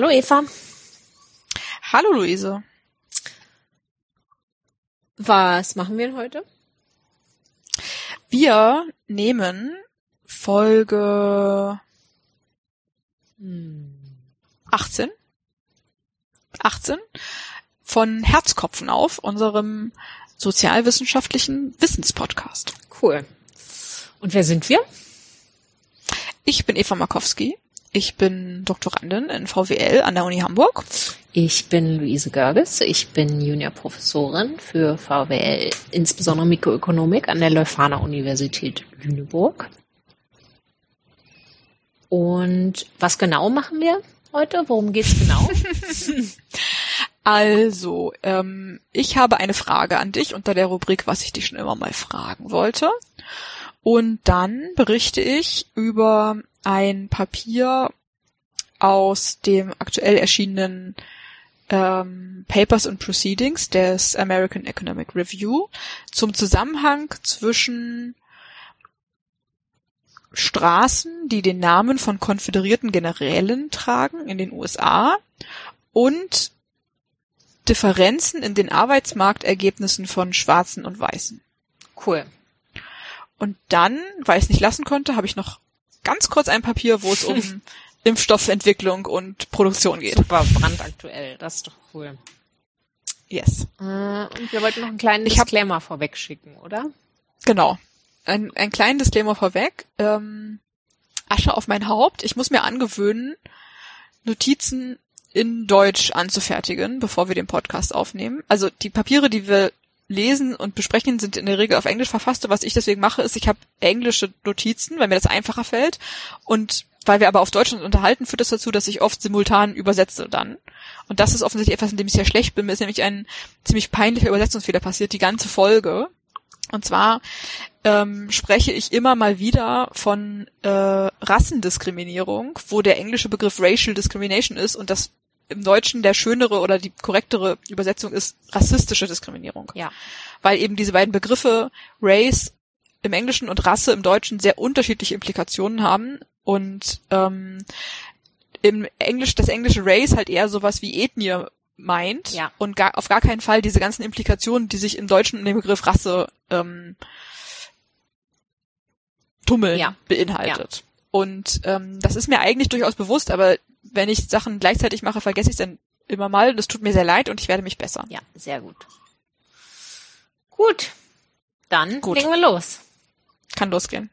Hallo Eva. Hallo Luise. Was machen wir heute? Wir nehmen Folge 18. 18 von Herzkopfen auf, unserem sozialwissenschaftlichen Wissenspodcast. Cool. Und wer sind wir? Ich bin Eva Markowski. Ich bin Doktorandin in VWL an der Uni Hamburg. Ich bin Luise Görges. Ich bin Juniorprofessorin für VWL, insbesondere Mikroökonomik an der Leuphana Universität Lüneburg. Und was genau machen wir heute? Worum geht's genau? Also, ähm, ich habe eine Frage an dich unter der Rubrik, was ich dich schon immer mal fragen wollte. Und dann berichte ich über ein Papier aus dem aktuell erschienenen ähm, Papers and Proceedings des American Economic Review zum Zusammenhang zwischen Straßen, die den Namen von konföderierten Generälen tragen in den USA und Differenzen in den Arbeitsmarktergebnissen von Schwarzen und Weißen. Cool. Und dann, weil ich es nicht lassen konnte, habe ich noch ganz kurz ein Papier, wo es um Impfstoffentwicklung und Produktion geht. Super brandaktuell. Das ist doch cool. Yes. Äh, und wir wollten noch einen kleinen Ich hab- Disclaimer vorweg schicken, oder? Genau. Ein, ein kleinen Disclaimer vorweg. Ähm, Asche auf mein Haupt. Ich muss mir angewöhnen, Notizen in Deutsch anzufertigen, bevor wir den Podcast aufnehmen. Also die Papiere, die wir lesen und besprechen, sind in der Regel auf Englisch verfasst. Und was ich deswegen mache, ist, ich habe englische Notizen, weil mir das einfacher fällt. Und weil wir aber auf Deutsch uns unterhalten, führt das dazu, dass ich oft simultan übersetze dann. Und das ist offensichtlich etwas, in dem ich sehr schlecht bin. Mir ist nämlich ein ziemlich peinlicher Übersetzungsfehler passiert, die ganze Folge. Und zwar ähm, spreche ich immer mal wieder von äh, Rassendiskriminierung, wo der englische Begriff Racial Discrimination ist und das im Deutschen der schönere oder die korrektere Übersetzung ist rassistische Diskriminierung. Ja. Weil eben diese beiden Begriffe Race im Englischen und Rasse im Deutschen sehr unterschiedliche Implikationen haben und ähm, im Englisch das englische Race halt eher sowas wie Ethnie meint Ja. und gar, auf gar keinen Fall diese ganzen Implikationen, die sich im Deutschen in dem Begriff Rasse ähm, tummeln, Ja. beinhaltet. Und ähm, das ist mir eigentlich durchaus bewusst, aber wenn ich Sachen gleichzeitig mache, vergesse ich es dann immer mal. Das tut mir sehr leid und ich werde mich bessern. Ja, sehr gut. Gut. Dann Gut. legen wir los. Kann losgehen.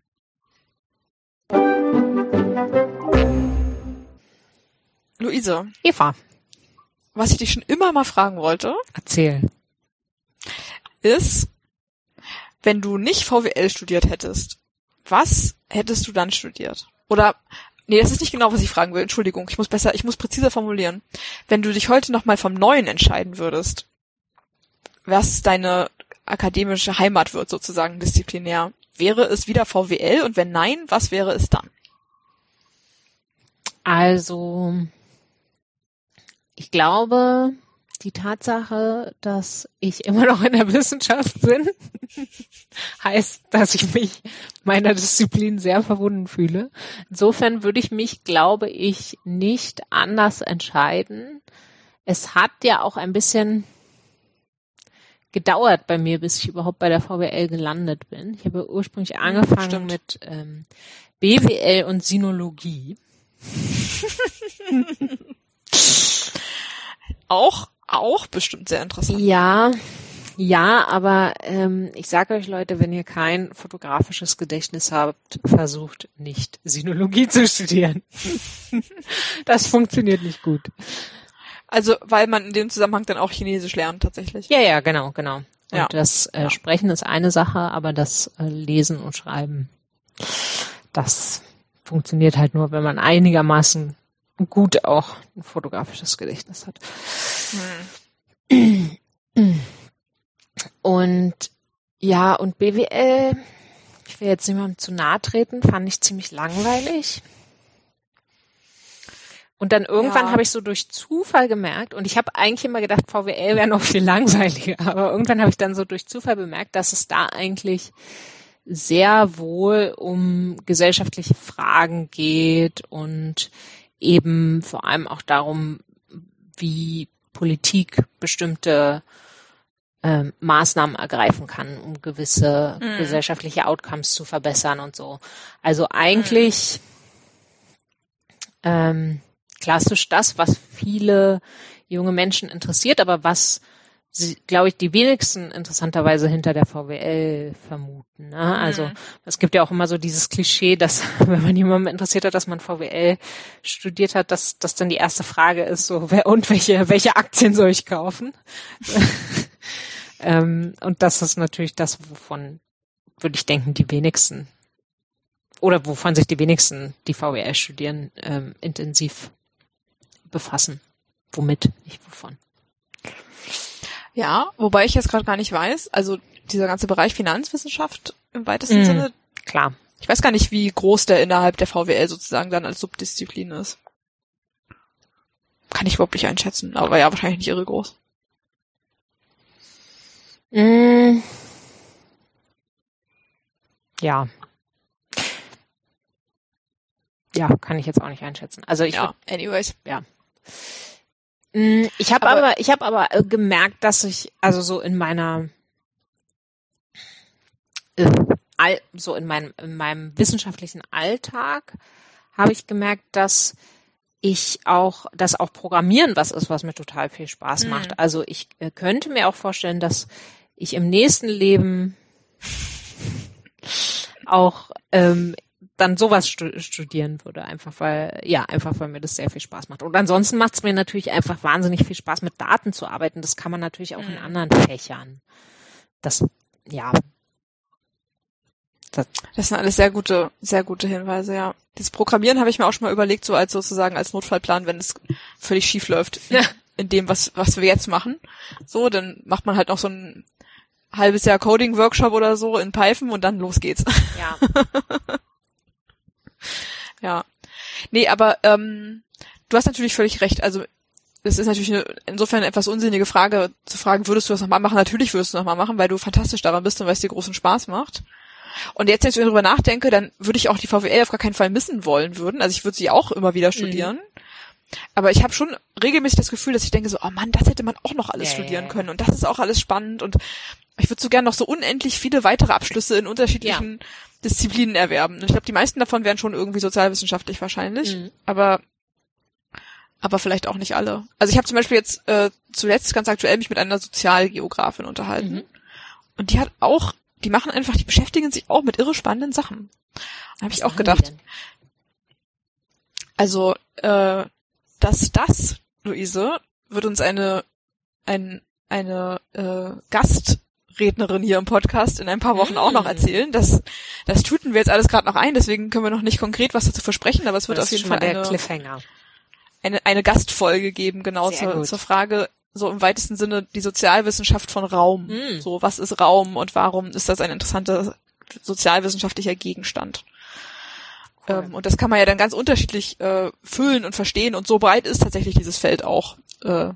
Luise, Eva, was ich dich schon immer mal fragen wollte, erzähl. ist, wenn du nicht VWL studiert hättest, was hättest du dann studiert? Oder nee, das ist nicht genau, was ich fragen will. Entschuldigung, ich muss besser, ich muss präziser formulieren. Wenn du dich heute noch mal vom Neuen entscheiden würdest, was deine akademische Heimat wird sozusagen disziplinär, wäre es wieder VWL und wenn nein, was wäre es dann? Also, ich glaube, die Tatsache, dass ich immer noch in der Wissenschaft bin, heißt, dass ich mich meiner Disziplin sehr verbunden fühle. Insofern würde ich mich, glaube ich, nicht anders entscheiden. Es hat ja auch ein bisschen gedauert bei mir, bis ich überhaupt bei der VWL gelandet bin. Ich habe ursprünglich angefangen stimmt. mit ähm, BWL und Sinologie. Auch, auch bestimmt sehr interessant. Ja, ja, aber ähm, ich sage euch Leute, wenn ihr kein fotografisches Gedächtnis habt, versucht nicht Sinologie zu studieren. das funktioniert nicht gut. Also, weil man in dem Zusammenhang dann auch Chinesisch lernt, tatsächlich. Ja, ja, genau, genau. Und Ja. das äh, Ja. Sprechen ist eine Sache, aber das äh, Lesen und Schreiben, das funktioniert halt nur, wenn man einigermaßen gut auch ein fotografisches Gedächtnis hat. Und ja, und BWL, ich will jetzt niemandem zu nahe treten, fand ich ziemlich langweilig. Und dann irgendwann Ja. habe ich so durch Zufall gemerkt, und ich habe eigentlich immer gedacht, VWL wäre noch viel langweiliger, aber irgendwann habe ich dann so durch Zufall bemerkt, dass es da eigentlich sehr wohl um gesellschaftliche Fragen geht und eben vor allem auch darum, wie Politik bestimmte ähm, Maßnahmen ergreifen kann, um gewisse Mhm. gesellschaftliche Outcomes zu verbessern und so. Also eigentlich ähm, klassisch das, was viele junge Menschen interessiert, aber was glaube ich, die wenigsten interessanterweise hinter der VWL vermuten. Ne? Also Mhm. es gibt ja auch immer so dieses Klischee, dass wenn man jemanden interessiert hat, dass man VWL studiert hat, dass das dann die erste Frage ist, so wer und welche welche Aktien soll ich kaufen? ähm, und das ist natürlich das, wovon würde ich denken, die wenigsten oder wovon sich die wenigsten, die VWL studieren, ähm, intensiv befassen. Womit, nicht wovon. Ja, wobei ich jetzt gerade gar nicht weiß, also dieser ganze Bereich Finanzwissenschaft im weitesten Mhm. Sinne, Klar. ich weiß gar nicht, wie groß der innerhalb der VWL sozusagen dann als Subdisziplin ist. Kann ich überhaupt nicht einschätzen, aber ja, wahrscheinlich nicht irre groß. Mm. Ja. Ja, kann ich jetzt auch nicht einschätzen. Also ich ja, anyways. Mm, Ich habe Aber- aber, ich habe aber äh, gemerkt, dass ich also so in meiner äh, so in meinem in meinem wissenschaftlichen Alltag habe ich gemerkt, dass ich auch, dass auch Programmieren was ist, was mir total viel Spaß Mhm. macht. Also ich äh, könnte mir auch vorstellen, dass ich im nächsten Leben auch ähm, dann sowas stu studieren würde, einfach weil, ja, einfach weil mir das sehr viel Spaß macht. Und ansonsten macht es mir natürlich einfach wahnsinnig viel Spaß, mit Daten zu arbeiten. Das kann man natürlich auch in Mhm. anderen Fächern. Das, ja. Das, Das sind alles sehr gute, sehr gute Hinweise, ja. Dieses Programmieren habe ich mir auch schon mal überlegt, so als sozusagen als Notfallplan, wenn es völlig schief läuft Ja. in dem, was, was wir jetzt machen. So, dann macht man halt noch so ein halbes Jahr Coding-Workshop oder so in Python und dann los geht's. ja. Ja. Nee, aber ähm, du hast natürlich völlig recht. Also es ist natürlich eine, insofern eine etwas unsinnige Frage zu fragen, würdest du das nochmal machen? Natürlich würdest du nochmal machen, weil du fantastisch daran bist und weil es dir großen Spaß macht. Und jetzt, wenn ich darüber nachdenke, dann würde ich auch die VWL auf gar keinen Fall missen wollen würden. Also ich würde sie auch immer wieder studieren. Aber ich habe schon regelmäßig das Gefühl, dass ich denke so, oh Mann, das hätte man auch noch alles Ja, ja, studieren ja. können. Und das ist auch alles spannend. Und ich würde so gern noch so unendlich viele weitere Abschlüsse in unterschiedlichen Disziplinen erwerben. Und ich glaube, die meisten davon wären schon irgendwie sozialwissenschaftlich wahrscheinlich. Mhm. Aber aber vielleicht auch nicht alle. Also ich habe zum Beispiel jetzt äh, zuletzt ganz aktuell mich mit einer Sozialgeografin unterhalten. Mhm. Und die hat auch, die machen einfach, die beschäftigen sich auch mit irre spannenden Sachen. Da habe ich auch gedacht, also äh, das, das, Luise, wird uns eine, ein, eine äh, Gastrednerin hier im Podcast in ein paar Wochen auch noch Mm. erzählen. Das, das tüten wir jetzt alles gerade noch ein, deswegen können wir noch nicht konkret was dazu versprechen, aber es wird Das auf jeden Fall eine, Cliffhanger. eine, eine Gastfolge geben, genau zur, zur Frage, so im weitesten Sinne die Sozialwissenschaft von Raum. Mm. So, was ist Raum und warum ist das ein interessanter sozialwissenschaftlicher Gegenstand? Cool. Ähm, und das kann man ja dann ganz unterschiedlich äh, füllen und verstehen. Und so breit ist tatsächlich dieses Feld auch, äh,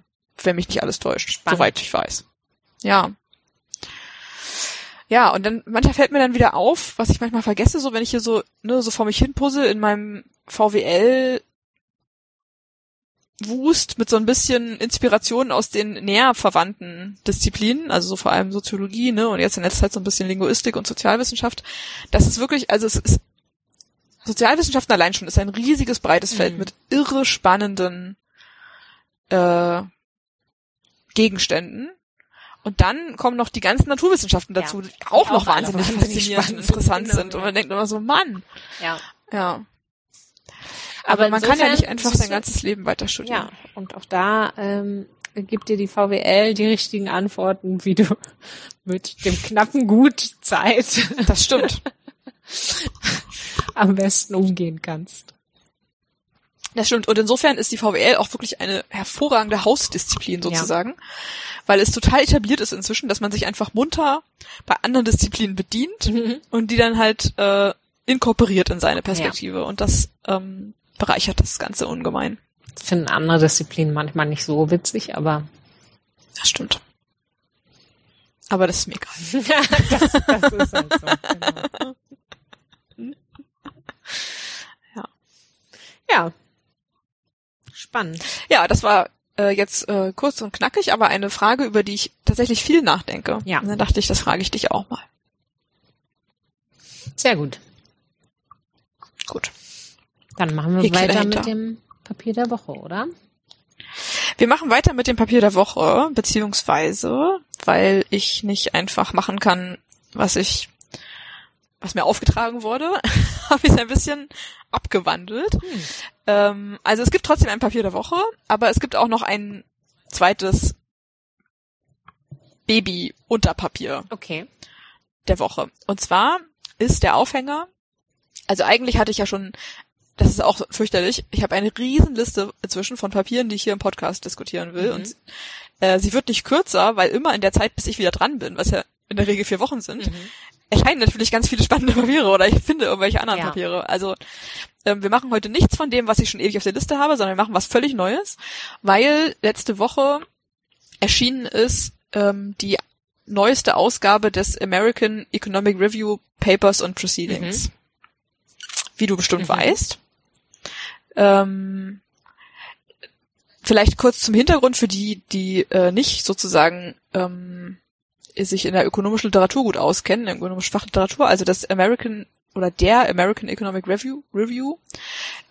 wenn mich nicht alles täuscht, Spannend. soweit ich weiß. Ja. Ja, und dann manchmal fällt mir dann wieder auf, was ich manchmal vergesse, so wenn ich hier so, ne, so vor mich hin puzzle in meinem VWL Wust mit so ein bisschen Inspiration aus den näher verwandten Disziplinen, also so vor allem Soziologie, ne, und jetzt in letzter Zeit so ein bisschen Linguistik und Sozialwissenschaft. Das ist wirklich, also es ist Sozialwissenschaften allein schon ist ein riesiges, breites Feld Mhm. mit irre spannenden äh, Gegenständen. Und dann kommen noch die ganzen Naturwissenschaften dazu, Ja. die auch Die noch auch wahnsinnig wahnsinnig spannend interessant genau, sind. Und man denkt immer so, Mann, Ja. ja. Aber Aber man kann ja nicht einfach sein ganzes Leben weiter studieren. Ja, und auch da ähm, gibt dir die VWL die richtigen Antworten, wie du mit dem knappen Gut Zeit Das stimmt. am besten umgehen kannst. Das stimmt. Und insofern ist die VWL auch wirklich eine hervorragende Hausdisziplin sozusagen, weil es total etabliert ist inzwischen, dass man sich einfach munter bei anderen Disziplinen bedient und die dann halt äh, inkorporiert in seine Perspektive. Und das ähm, bereichert das Ganze ungemein. Das finden andere Disziplinen manchmal nicht so witzig, aber Das stimmt. Aber das ist mir egal. das, das ist halt so. Genau. Ja. Ja. Spannend. Ja, das war äh, jetzt äh, kurz und knackig, aber eine Frage, über die ich tatsächlich viel nachdenke. Ja. Und dann dachte ich, das frage ich dich auch mal. Sehr gut. Gut. Dann machen wir Häkchen weiter dahinter. mit dem Papier der Woche, oder? Wir machen weiter mit dem Papier der Woche, beziehungsweise, weil ich nicht einfach machen kann, was ich, was mir aufgetragen wurde, habe ich es ein bisschen abgewandelt. Hm. Ähm, also es gibt trotzdem ein Papier der Woche, aber es gibt auch noch ein zweites Baby-Unterpapier Okay. der Woche. Und zwar ist der Aufhänger, also eigentlich hatte ich ja schon, das ist auch fürchterlich, ich habe eine Riesenliste inzwischen von Papieren, die ich hier im Podcast diskutieren will. Mhm. Und äh, sie wird nicht kürzer, weil immer in der Zeit, bis ich wieder dran bin, was ja in der Regel vier Wochen sind, Mhm. Erscheinen natürlich ganz viele spannende Papiere oder ich finde irgendwelche anderen Ja. Papiere. Also ähm, wir machen heute nichts von dem, was ich schon ewig auf der Liste habe, sondern wir machen was völlig Neues, weil letzte Woche erschienen ist ähm, die neueste Ausgabe des American Economic Review Papers and Proceedings. Wie du bestimmt Mhm. weißt. Ähm, vielleicht kurz zum Hintergrund für die, die äh, nicht sozusagen ähm, sich in der ökonomischen Literatur gut auskennen, in der ökonomischen Fachliteratur, also das American oder der American Economic Review, Review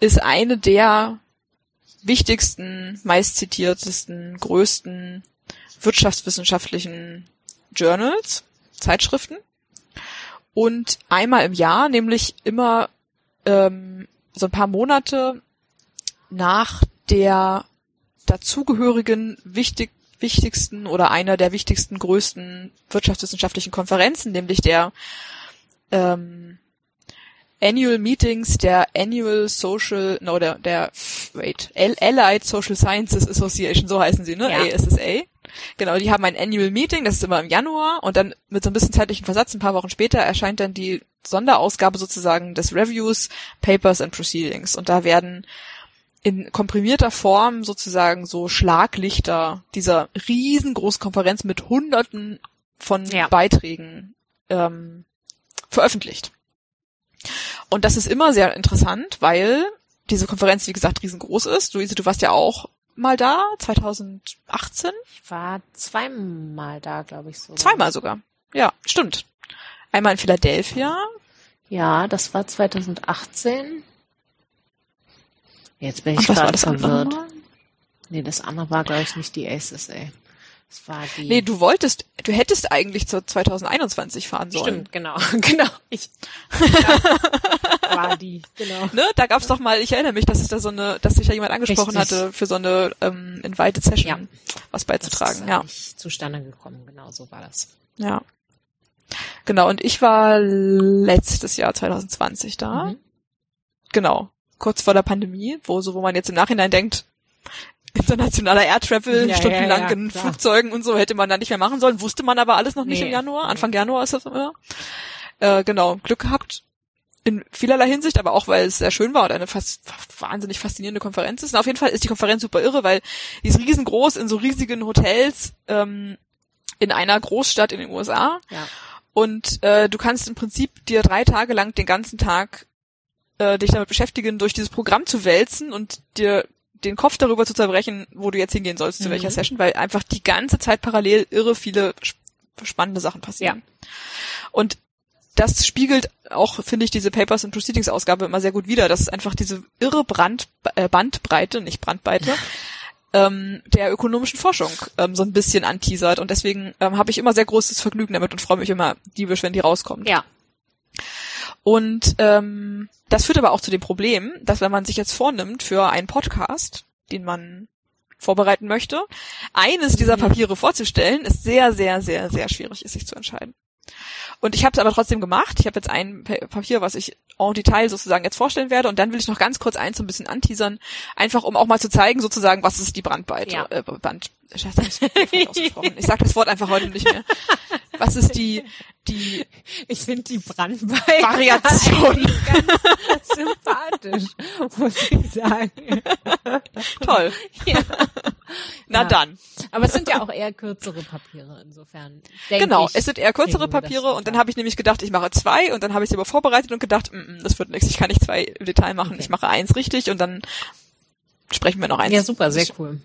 ist eine der wichtigsten, meistzitiertesten, größten wirtschaftswissenschaftlichen Journals, Zeitschriften. Und einmal im Jahr, nämlich immer ähm, so ein paar Monate nach der dazugehörigen wichtig, wichtigsten oder einer der wichtigsten, größten wirtschaftswissenschaftlichen Konferenzen, nämlich der ähm, Annual Meetings der Annual Social, no, der, der, wait, Al- Allied Social Sciences Association, so heißen sie, ne? Ja. ASSA. Genau, die haben ein Annual Meeting, das ist immer im Januar und dann mit so ein bisschen zeitlichen Versatz, ein paar Wochen später, erscheint dann die Sonderausgabe sozusagen des Reviews, Papers and Proceedings. Und da werden in komprimierter Form sozusagen so Schlaglichter dieser riesengroßen Konferenz mit Hunderten von Ja. Beiträgen ähm, veröffentlicht. Und das ist immer sehr interessant, weil diese Konferenz, wie gesagt, riesengroß ist. Luise, du warst ja auch mal da, 2018? Ich war zweimal da, glaube ich so. Zweimal sogar. Ja, stimmt. Einmal in Philadelphia. Ja, das war 2018. Jetzt bin ich Und was war gerade das andere? verwirrt. Nee, das andere war, glaube ich, nicht die ACSA. Das war die. Nee, du wolltest, du hättest eigentlich zu 2021 fahren sollen. Stimmt, genau, genau. Ich, das war die, genau. Ne, da gab's doch mal, ich erinnere mich, dass es da so eine, dass sich da jemand angesprochen Richtig. hatte, für so eine ähm, Invited Session Ja. was Das beizutragen. ist Ja, nicht zustande gekommen, genau so war das. ja. Genau, und ich war letztes Jahr 2020 da. Mhm. Genau. Kurz vor der Pandemie, wo so, wo man jetzt im Nachhinein denkt, internationaler Air Travel, Ja, stundenlang ja, ja, in klar. Flugzeugen und so hätte man da nicht mehr machen sollen, wusste man aber alles noch nicht Nee. im Januar. Anfang Januar ist das immer. Äh, genau, Glück gehabt in vielerlei Hinsicht, aber auch weil es sehr schön war und eine fast wahnsinnig faszinierende Konferenz ist. Und auf jeden Fall ist die Konferenz super irre, weil die ist riesengroß in so riesigen Hotels ähm, in einer Großstadt in den USA. Ja. Und äh, du kannst im Prinzip dir drei Tage lang den ganzen Tag äh, dich damit beschäftigen, durch dieses Programm zu wälzen und dir den Kopf darüber zu zerbrechen, wo du jetzt hingehen sollst, zu Mhm. welcher Session, weil einfach die ganze Zeit parallel irre viele sp- spannende Sachen passieren. Und das spiegelt auch, finde ich, diese Papers and Proceedings Ausgabe immer sehr gut wider. Das ist einfach diese irre Brand, äh, Bandbreite, nicht Brandweite, ähm, der ökonomischen Forschung ähm, so ein bisschen anteasert. Und deswegen ähm, habe ich immer sehr großes Vergnügen damit und freue mich immer diebisch, wenn die rauskommt. Ja. Und ähm, das führt aber auch zu dem Problem, dass wenn man sich jetzt vornimmt für einen Podcast, den man vorbereiten möchte, eines dieser Mhm. Papiere vorzustellen, ist sehr, sehr, sehr, sehr schwierig ist, sich zu entscheiden. Und ich habe es aber trotzdem gemacht. Ich habe jetzt ein Pa- Papier, was ich en Detail sozusagen jetzt vorstellen werde. Und dann will ich noch ganz kurz eins so ein bisschen anteasern, einfach um auch mal zu zeigen, sozusagen, was ist die Brandweite. Ja. Äh, Band, ich nicht, falsch ausgesprochen. Ich sage das Wort einfach heute nicht mehr. Was ist die, die Ich finde die Brandweite Variation? ganz sympathisch, muss ich sagen. Toll. Ja. Na Ja. dann. Aber es sind ja auch eher kürzere Papiere insofern. Genau, ich, es sind eher kürzere Papiere und dann habe ich nämlich gedacht, ich mache zwei und dann habe ich sie aber vorbereitet und gedacht, mm, mm, das wird nichts, ich kann nicht zwei im Detail machen, Okay. ich mache eins richtig und dann sprechen wir noch eins. Ja, super, sehr cool.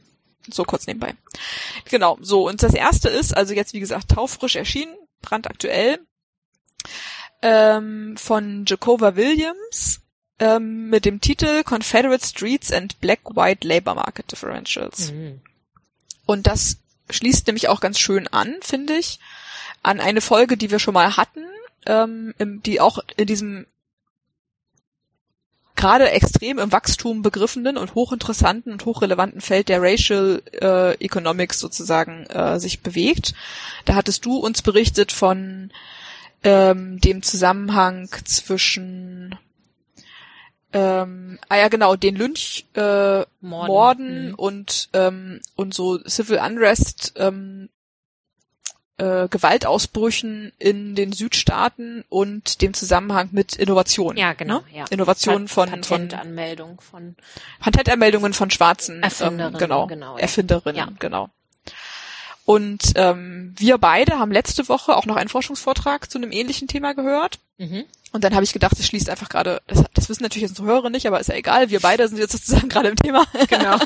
So kurz nebenbei. Genau, so. Und das erste ist, also jetzt wie gesagt, taufrisch erschienen, brandaktuell, ähm, von Jacoba Williams ähm, mit dem Titel Confederate Streets and Black-White Labor Market Differentials. Mhm. Und das schließt nämlich auch ganz schön an, finde ich, an eine Folge, die wir schon mal hatten, ähm, die auch in diesem gerade extrem im Wachstum begriffenen und hochinteressanten und hochrelevanten Feld der Racial äh, Economics sozusagen äh, sich bewegt. Da hattest du uns berichtet von ähm, dem Zusammenhang zwischen ähm, ah ja genau den Lynch äh, Morden. Morden Mhm. und ähm, und so Civil Unrest ähm, äh, Gewaltausbrüchen in den Südstaaten und dem Zusammenhang mit Innovation. Ja, genau. Ne? Ja. Innovation Pat- von von Patentanmeldung von Patentanmeldungen von schwarzen Erfinderinnen, ähm, genau, genau, ja. Erfinderinnen, Ja. genau. Und ähm, wir beide haben letzte Woche auch noch einen Forschungsvortrag zu einem ähnlichen Thema gehört. mhm. Und dann habe ich gedacht, das schließt einfach gerade, das, das wissen natürlich unsere Hörer nicht, aber ist ja egal, wir beide sind jetzt sozusagen gerade im Thema. Genau.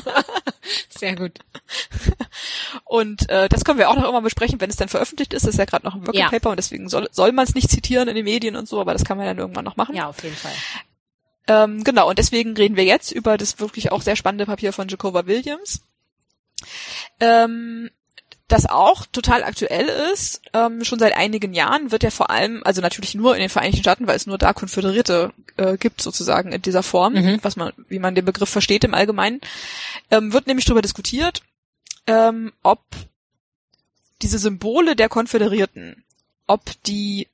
Sehr gut. Und äh, das können wir auch noch immer besprechen, wenn es dann veröffentlicht ist. Das ist ja gerade noch ein Working Ja. Paper und deswegen soll, soll man es nicht zitieren in den Medien und so, aber das kann man dann irgendwann noch machen. Ja, auf jeden Fall. Ähm, genau, und deswegen reden wir jetzt über das wirklich auch sehr spannende Papier von Jacoba Williams. Ähm, das auch total aktuell ist, ähm, schon seit einigen Jahren wird ja vor allem, also natürlich nur in den Vereinigten Staaten, weil es nur da Konföderierte äh, gibt sozusagen in dieser Form, Mhm. was man, wie man den Begriff versteht im Allgemeinen, ähm, wird nämlich darüber diskutiert, ähm, ob diese Symbole der Konföderierten, ob die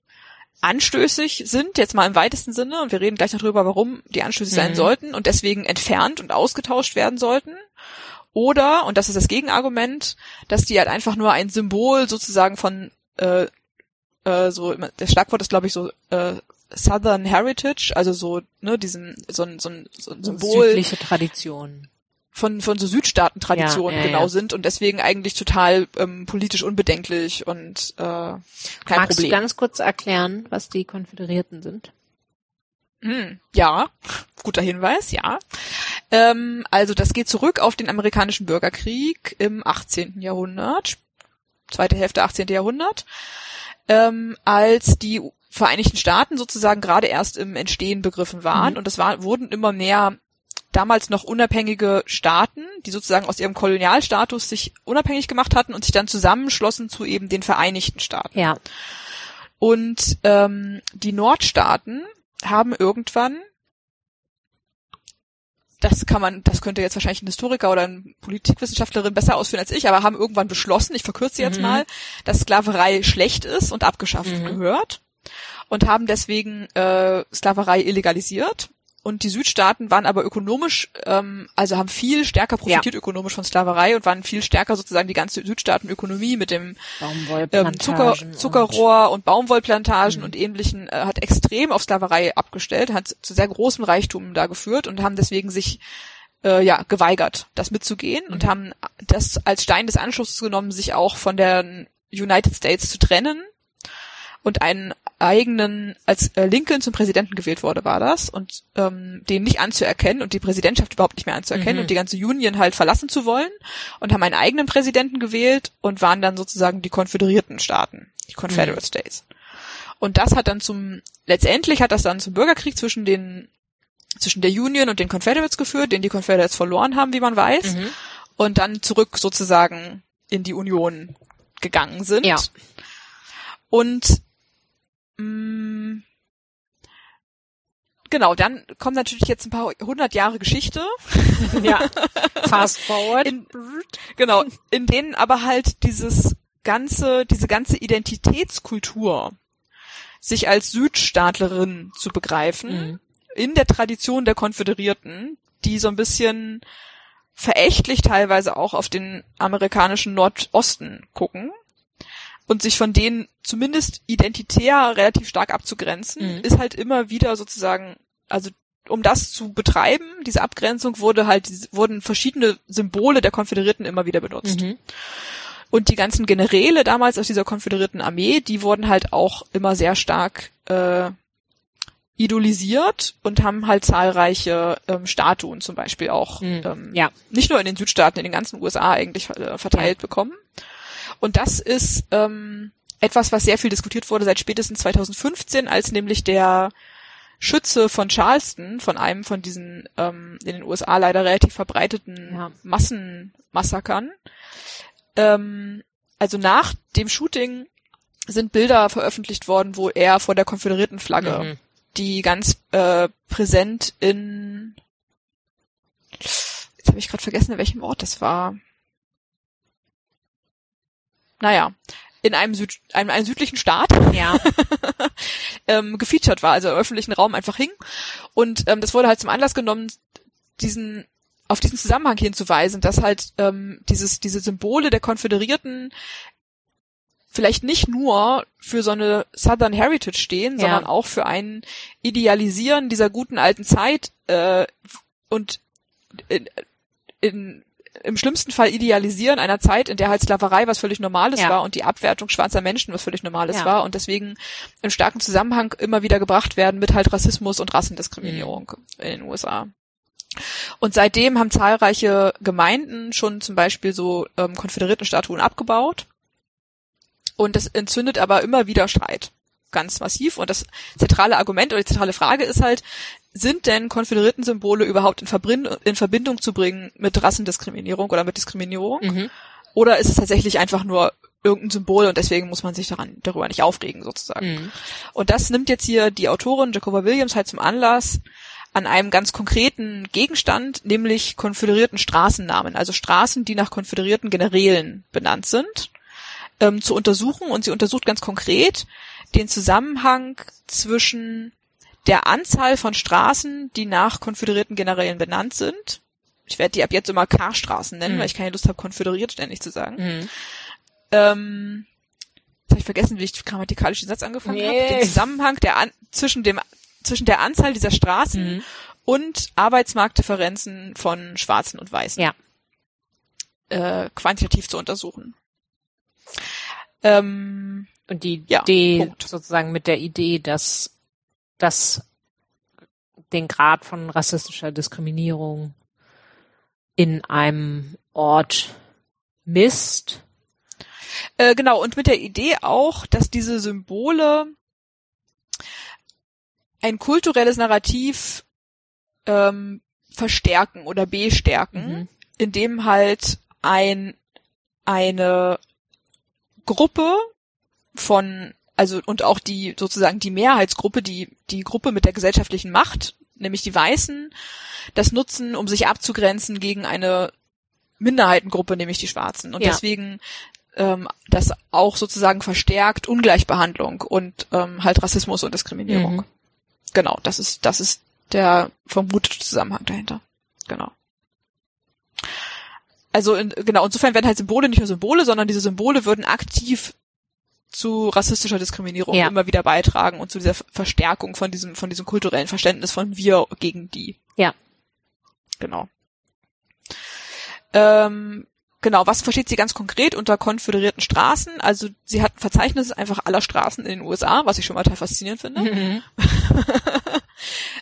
anstößig sind, jetzt mal im weitesten Sinne, und wir reden gleich noch drüber, warum die anstößig sein Mhm. sollten und deswegen entfernt und ausgetauscht werden sollten. Oder, und das ist das Gegenargument, dass die halt einfach nur ein Symbol sozusagen von äh, äh, so, das Schlagwort ist glaube ich so äh, Southern Heritage, also so, ne, diesen, so ein, so ein, so ein Symbol Südliche Tradition. von, von so Südstaaten-Traditionen Ja, ja, genau ja. sind und deswegen eigentlich total ähm, politisch unbedenklich und äh, kein Magst Problem. du ganz kurz erklären, was die Konföderierten sind? Hm, ja, guter Hinweis, ja. Ähm, also das geht zurück auf den amerikanischen Bürgerkrieg im 18. Jahrhundert, zweite Hälfte 18. Jahrhundert, ähm, als die Vereinigten Staaten sozusagen gerade erst im Entstehen begriffen waren Mhm. und es war, wurden immer mehr damals noch unabhängige Staaten, die sozusagen aus ihrem Kolonialstatus sich unabhängig gemacht hatten und sich dann zusammenschlossen zu eben den Vereinigten Staaten. Ja. Und ähm, die Nordstaaten haben irgendwann, das kann man, das könnte jetzt wahrscheinlich ein Historiker oder eine Politikwissenschaftlerin besser ausführen als ich, aber haben irgendwann beschlossen, ich verkürze jetzt Mhm. mal, dass Sklaverei schlecht ist und abgeschafft Mhm. gehört und haben deswegen äh, Sklaverei illegalisiert. Und die Südstaaten waren aber ökonomisch, ähm, also haben viel stärker profitiert ökonomisch von Sklaverei und waren viel stärker sozusagen die ganze Südstaatenökonomie mit dem ähm. Zucker, und- Zuckerrohr und, Baumwollplantagen Mhm. und ähnlichen äh, hat extrem auf Sklaverei abgestellt, hat zu sehr großem Reichtum da geführt und haben deswegen sich äh, ja geweigert, das mitzugehen und Mhm. haben das als Stein des Anschlusses genommen, sich auch von der United States zu trennen und einen eigenen, als äh, Lincoln zum Präsidenten gewählt wurde, war das, und ähm, den nicht anzuerkennen und die Präsidentschaft überhaupt nicht mehr anzuerkennen Mhm. und die ganze Union halt verlassen zu wollen und haben einen eigenen Präsidenten gewählt und waren dann sozusagen die konföderierten Staaten, die Confederate Mhm. States. Und das hat dann zum, letztendlich hat das dann zum Bürgerkrieg zwischen den, zwischen der Union und den Confederates geführt, den die Confederates verloren haben, wie man weiß, Mhm. und dann zurück sozusagen in die Union gegangen sind. Ja. Und mh, genau, dann kommen natürlich jetzt ein paar hundert Jahre Geschichte, Ja. Fast forward. in, genau, in denen aber halt dieses ganze, diese ganze Identitätskultur, sich als Südstaatlerin zu begreifen, Mhm. in der Tradition der Konföderierten, die so ein bisschen verächtlich teilweise auch auf den amerikanischen Nordosten gucken und sich von denen zumindest identitär relativ stark abzugrenzen, Mhm. ist halt immer wieder sozusagen, also um das zu betreiben, diese Abgrenzung wurde halt, wurden verschiedene Symbole der Konföderierten immer wieder benutzt. Mhm. Und die ganzen Generäle damals aus dieser konföderierten Armee, die wurden halt auch immer sehr stark äh, idolisiert und haben halt zahlreiche ähm, Statuen zum Beispiel auch Mhm. ähm, Ja. nicht nur in den Südstaaten, in den ganzen USA eigentlich äh, verteilt bekommen. Und das ist ähm, etwas, was sehr viel diskutiert wurde seit spätestens 2015, als nämlich der Schütze von Charleston, von einem von diesen ähm, in den USA leider relativ verbreiteten Ja. Massenmassakern, ähm, also nach dem Shooting sind Bilder veröffentlicht worden, wo er vor der konföderierten Flagge Mhm. die ganz äh, präsent in jetzt habe ich gerade vergessen, in welchem Ort das war. Naja, in einem, Süd, einem, einem südlichen Staat Ja. ähm, gefeatured war, also im öffentlichen Raum einfach hing. Und ähm, das wurde halt zum Anlass genommen, diesen auf diesen Zusammenhang hinzuweisen, dass halt ähm, dieses diese Symbole der Konföderierten vielleicht nicht nur für so eine Southern Heritage stehen, Ja. sondern auch für ein Idealisieren dieser guten alten Zeit äh, und in, in, im schlimmsten Fall Idealisieren einer Zeit, in der halt Sklaverei was völlig Normales Ja. war und die Abwertung schwarzer Menschen was völlig Normales Ja. war und deswegen im starken Zusammenhang immer wieder gebracht werden mit halt Rassismus und Rassendiskriminierung Mhm. in den USA. Und seitdem haben zahlreiche Gemeinden schon zum Beispiel so ähm, Konföderiertenstatuen abgebaut. Und das entzündet aber immer wieder Streit. Ganz massiv. Und das zentrale Argument oder die zentrale Frage ist halt, sind denn Konföderierten-Symbole überhaupt in, Verbrin in Verbindung zu bringen mit Rassendiskriminierung oder mit Diskriminierung? Mhm. Oder ist es tatsächlich einfach nur irgendein Symbol und deswegen muss man sich daran, darüber nicht aufregen sozusagen? Mhm. Und das nimmt jetzt hier die Autorin Jacoba Williams halt zum Anlass, an einem ganz konkreten Gegenstand, nämlich konföderierten Straßennamen, also Straßen, die nach konföderierten Generälen benannt sind, ähm, zu untersuchen. Und sie untersucht ganz konkret den Zusammenhang zwischen der Anzahl von Straßen, die nach konföderierten Generälen benannt sind. Ich werde die ab jetzt immer K-Straßen nennen, Mhm. weil ich keine Lust habe, konföderiert ständig zu sagen. Mhm. Ähm, jetzt habe ich vergessen, wie ich grammatikalisch den Satz angefangen Nee. habe. Den Zusammenhang der an, zwischen dem zwischen der Anzahl dieser Straßen Mhm. und Arbeitsmarktdifferenzen von Schwarzen und Weißen Ja. äh, quantitativ zu untersuchen. Ähm, Und die Ja, Idee, Punkt. sozusagen mit der Idee, dass, dass den Grad von rassistischer Diskriminierung in einem Ort misst. äh, genau, und mit der Idee auch, dass diese Symbole ein kulturelles Narrativ ähm, verstärken oder bestärken. Mhm. in dem halt ein eine Gruppe von also und auch die sozusagen die Mehrheitsgruppe, die die Gruppe mit der gesellschaftlichen Macht, nämlich die Weißen, das nutzen, um sich abzugrenzen gegen eine Minderheitengruppe, nämlich die Schwarzen. Und Ja. deswegen ähm, das auch sozusagen verstärkt Ungleichbehandlung und ähm, halt Rassismus und Diskriminierung. Mhm. Genau, das ist das ist der vermutete Zusammenhang dahinter. Genau. Also in, genau, insofern werden halt Symbole nicht nur Symbole, sondern diese Symbole würden aktiv zu rassistischer Diskriminierung Ja. immer wieder beitragen und zu dieser Verstärkung von diesem, von diesem kulturellen Verständnis von wir gegen die. Ja. Genau. Ähm, genau, was versteht sie ganz konkret unter konföderierten Straßen? Also sie hat ein Verzeichnis einfach aller Straßen in den USA, was ich schon mal total faszinierend finde. Mhm.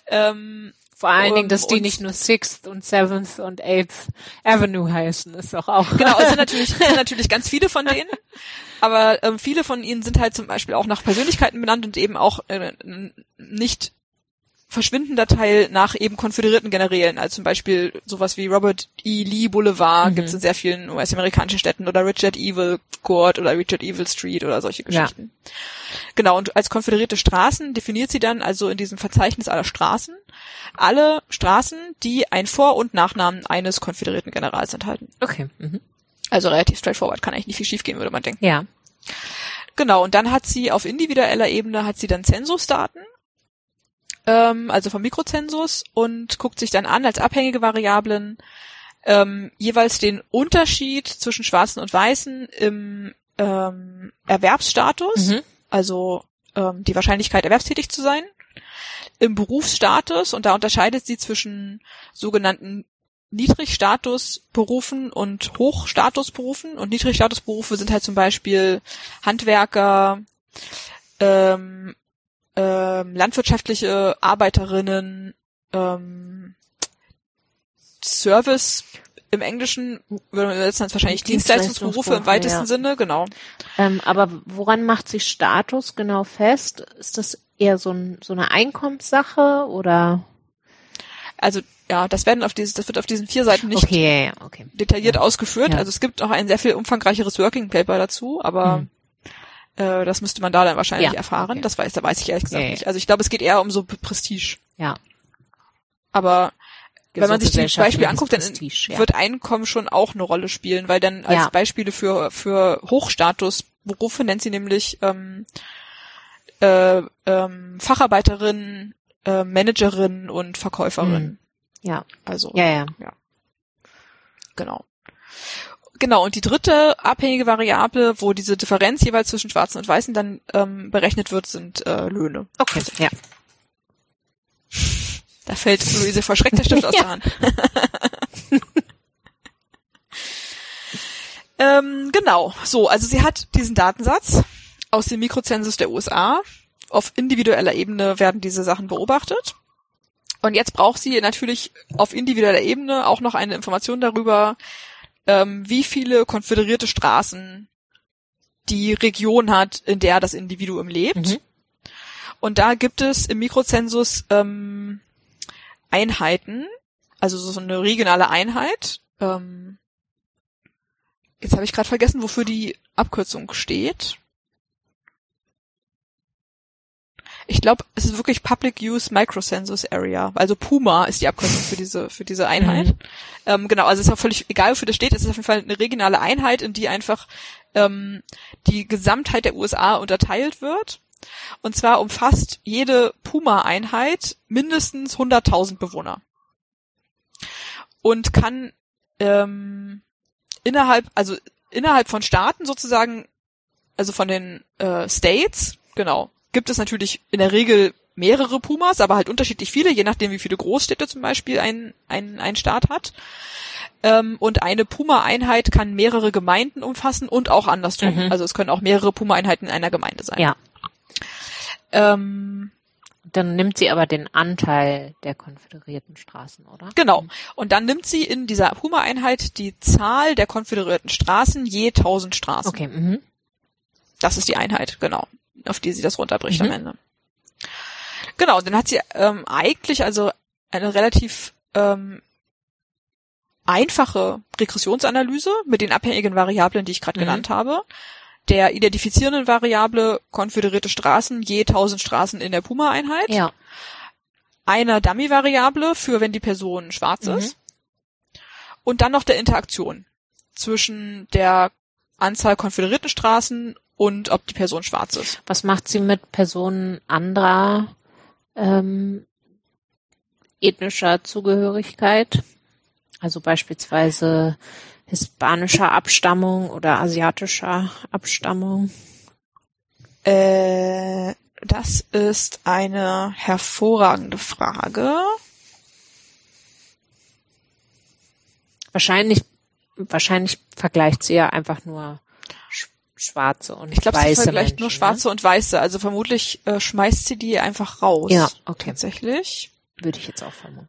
ähm, Vor allen Um, Dingen, dass die nicht nur Sixth und Seventh und Eighth Avenue heißen, ist doch auch. Genau, es sind natürlich, sind natürlich ganz viele von denen, aber ähm, viele von ihnen sind halt zum Beispiel auch nach Persönlichkeiten benannt und eben auch äh, nicht verschwindender Teil nach eben konföderierten Generälen, also zum Beispiel sowas wie Robert E. Lee Boulevard Mhm. gibt es in sehr vielen US-amerikanischen Städten oder Richard Evil Court oder Richard Evil Street oder solche Ja. Geschichten. Genau, und als konföderierte Straßen definiert sie dann also in diesem Verzeichnis aller Straßen alle Straßen, die ein Vor- und Nachnamen eines konföderierten Generals enthalten. Okay. Mhm. Also relativ straightforward, kann eigentlich nicht viel schiefgehen, würde man denken. Ja. Genau, und dann hat sie auf individueller Ebene hat sie dann Zensusdaten, ähm, also vom Mikrozensus und guckt sich dann an als abhängige Variablen ähm, jeweils den Unterschied zwischen Schwarzen und Weißen im ähm, Erwerbsstatus, Mhm. also ähm, die Wahrscheinlichkeit, erwerbstätig zu sein, im Berufsstatus und da unterscheidet sie zwischen sogenannten Niedrigstatusberufen und Hochstatusberufen und Niedrigstatusberufe sind halt zum Beispiel Handwerker, ähm, ähm, landwirtschaftliche Arbeiterinnen, ähm, Service im Englischen würde man übersetzen als wahrscheinlich Dienstleistungsberufe im weitesten ja. Sinne, genau. Ähm, aber woran macht sich Status genau fest? Ist das eher so, ein, so eine Einkommenssache oder? Also ja, das werden auf dieses, das wird auf diesen vier Seiten nicht Okay, okay. detailliert Ja. ausgeführt. Ja. Also es gibt auch ein sehr viel umfangreicheres Working Paper dazu, aber Hm. Äh, das müsste man da dann wahrscheinlich Ja, erfahren. okay. Das weiß, da weiß ich ehrlich gesagt Ja, ja. nicht. Also ich glaube, es geht eher um so Prestige. Ja. Aber wenn man sich gesellschaftliches Beispiele anguckt, dann Prestige, ja. wird Einkommen schon auch eine Rolle spielen, weil dann als Ja. Beispiele für, für Hochstatusberufe nennt sie nämlich ähm, äh, ähm, Facharbeiterin, äh, Managerin und Verkäuferin. Ja, Also ja, ja. genau. Genau, und die dritte abhängige Variable, wo diese Differenz jeweils zwischen Schwarzen und Weißen dann ähm, berechnet wird, sind äh, Löhne. Okay, ja. Da fällt Luise vor Schreck der Stift aus der Hand. ähm, genau, so, also sie hat diesen Datensatz aus dem Mikrozensus der USA. Auf individueller Ebene werden diese Sachen beobachtet. Und jetzt braucht sie natürlich auf individueller Ebene auch noch eine Information darüber, ähm, wie viele konföderierte Straßen die Region hat, in der das Individuum lebt. Mhm. Und da gibt es im Mikrozensus ähm, Einheiten, also so eine regionale Einheit. Ähm, jetzt habe ich gerade vergessen, wofür die Abkürzung steht. Ich glaube, es ist wirklich Public Use Microcensus Area. Also Puma ist die Abkürzung für diese für diese Einheit. Mhm. Ähm, genau, also es ist auch völlig egal, wofür das steht. Es ist auf jeden Fall eine regionale Einheit, in die einfach ähm, die Gesamtheit der USA unterteilt wird. Und zwar umfasst jede Puma-Einheit mindestens 100.000 Bewohner. Und kann ähm, innerhalb, also innerhalb von Staaten sozusagen, also von den äh, States, genau, gibt es natürlich in der Regel mehrere Pumas, aber halt unterschiedlich viele, je nachdem, wie viele Großstädte zum Beispiel ein, ein, ein Staat hat. Ähm, und eine Puma-Einheit kann mehrere Gemeinden umfassen und auch andersrum. Mhm. Also es können auch mehrere Puma-Einheiten in einer Gemeinde sein. Ja. Ähm, Dann nimmt sie aber den Anteil der konföderierten Straßen, oder? genau. Und dann nimmt sie in dieser Puma-Einheit die Zahl der konföderierten Straßen je 1000 Straßen. Okay, mhm. Das ist die Einheit, genau, auf die sie das runterbricht Mhm. am Ende. Genau, dann hat sie ähm, eigentlich also eine relativ ähm, einfache Regressionsanalyse mit den abhängigen Variablen, die ich gerade Mhm. genannt habe. Der identifizierenden Variable konföderierte Straßen, je 1000 Straßen in der Puma-Einheit. Ja. Einer Dummy-Variable für wenn die Person schwarz Mhm. ist. Und dann noch der Interaktion zwischen der Anzahl konföderierten Straßen und ob die Person schwarz ist. Was macht sie mit Personen anderer ähm, ethnischer Zugehörigkeit? Also beispielsweise hispanischer Abstammung oder asiatischer Abstammung. Äh, das ist eine hervorragende Frage. Wahrscheinlich, wahrscheinlich vergleicht sie ja einfach nur schwarze und Ich glaube, sie vergleicht Menschen, nur schwarze und weiße. Also vermutlich äh, schmeißt sie die einfach raus. Ja, okay. Tatsächlich. Ne? Würde ich jetzt auch vermuten.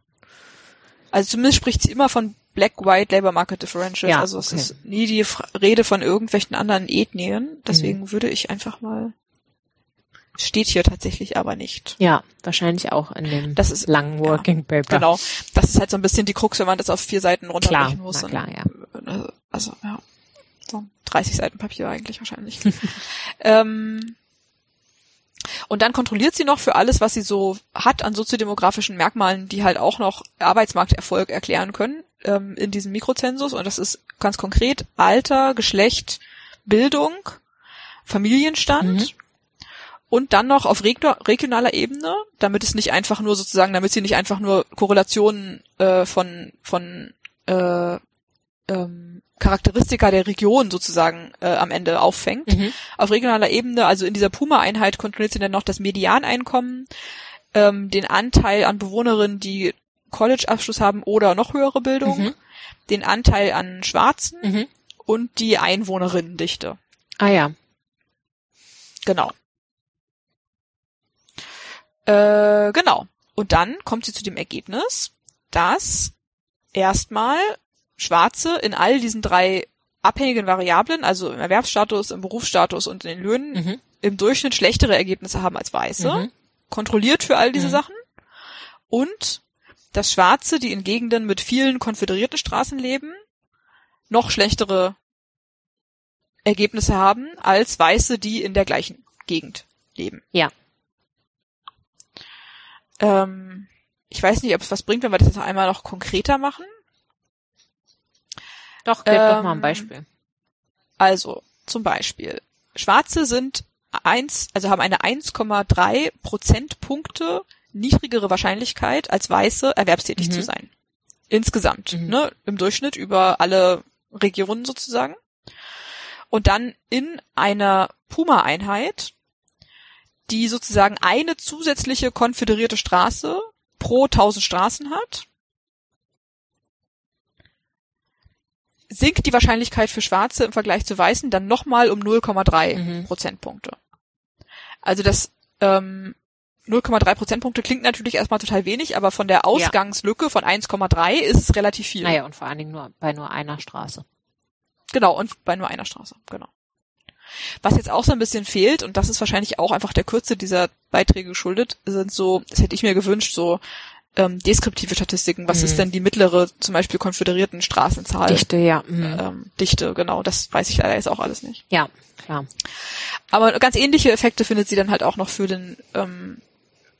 Also zumindest spricht sie immer von Black-White Labor Market Differentials. Ja, also es okay. ist nie die Rede von irgendwelchen anderen Ethnien. Deswegen Mhm. würde ich einfach mal. Steht hier tatsächlich aber nicht. Ja, wahrscheinlich auch in dem Das ist- langen ja, Working Paper. Genau. Das ist halt so ein bisschen die Krux, wenn man das auf vier Seiten runterbrechen muss. na klar, ja. äh, Also, ja. So 30 Seiten Papier eigentlich wahrscheinlich. ähm, und dann kontrolliert sie noch für alles, was sie so hat an soziodemografischen Merkmalen, die halt auch noch Arbeitsmarkterfolg erklären können ähm, in diesem Mikrozensus. Und das ist ganz konkret Alter, Geschlecht, Bildung, Familienstand. Mhm. Und dann noch auf regio- regionaler Ebene, damit es nicht einfach nur sozusagen, damit sie nicht einfach nur Korrelationen äh, von von äh, ähm, Charakteristika der Region sozusagen äh, am Ende auffängt. Mhm. Auf regionaler Ebene, also in dieser Puma-Einheit kontrolliert sie dann noch das Medianeinkommen, ähm, den Anteil an Bewohnerinnen, die College-Abschluss haben oder noch höhere Bildung, Mhm. den Anteil an Schwarzen Mhm. und die Einwohnerinnendichte. Ah ja. Genau. Äh, genau. Und dann kommt sie zu dem Ergebnis, dass erstmal Schwarze in all diesen drei abhängigen Variablen, also im Erwerbsstatus, im Berufsstatus und in den Löhnen, Mhm. im Durchschnitt schlechtere Ergebnisse haben als Weiße. Mhm. Kontrolliert für all diese Mhm. Sachen. Und dass Schwarze, die in Gegenden mit vielen konföderierten Straßen leben, noch schlechtere Ergebnisse haben als Weiße, die in der gleichen Gegend leben. Ja. Ähm, ich weiß nicht, ob es was bringt, wenn wir das jetzt noch einmal noch konkreter machen. Doch, gib doch mal Ähm, ein Beispiel. Also, zum Beispiel, Schwarze sind eins, also haben eine 1,3 Prozentpunkte niedrigere Wahrscheinlichkeit als Weiße erwerbstätig Mhm. zu sein. Insgesamt, Mhm. ne, im Durchschnitt über alle Regionen sozusagen. Und dann in einer Puma-Einheit, die sozusagen eine zusätzliche konföderierte Straße pro 1000 Straßen hat, sinkt die Wahrscheinlichkeit für Schwarze im Vergleich zu Weißen dann nochmal um 0,3 Mhm. Prozentpunkte. Also das ähm, 0,3 Prozentpunkte klingt natürlich erstmal total wenig, aber von der Ausgangslücke von 1,3 ist es relativ viel. Naja, und vor allen Dingen nur bei nur einer Straße. Genau, und bei nur einer Straße, genau. Was jetzt auch so ein bisschen fehlt, und das ist wahrscheinlich auch einfach der Kürze dieser Beiträge geschuldet, sind so, das hätte ich mir gewünscht, so ähm, deskriptive Statistiken. Was Mhm. ist denn die mittlere, zum Beispiel konföderierten Straßenzahl? Dichte, ja. Mhm. Ähm, Dichte, genau, das weiß ich leider jetzt auch alles nicht. Ja, klar. Aber ganz ähnliche Effekte findet sie dann halt auch noch für den, ähm,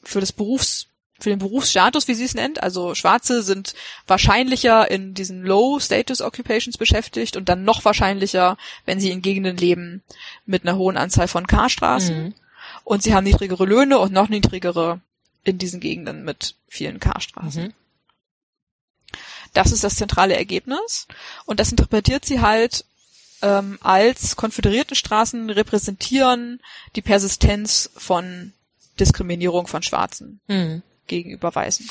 für das Berufs, für den Berufsstatus, wie sie es nennt. Also Schwarze sind wahrscheinlicher in diesen Low Status Occupations beschäftigt und dann noch wahrscheinlicher, wenn sie in Gegenden leben mit einer hohen Anzahl von K-Straßen. Mhm. Und sie haben niedrigere Löhne und noch niedrigere in diesen Gegenden mit vielen K-Straßen. Mhm. Das ist das zentrale Ergebnis. Und das interpretiert sie halt ähm, als Konföderiertenstraßen repräsentieren die Persistenz von Diskriminierung von Schwarzen Mhm. gegenüber Weißen.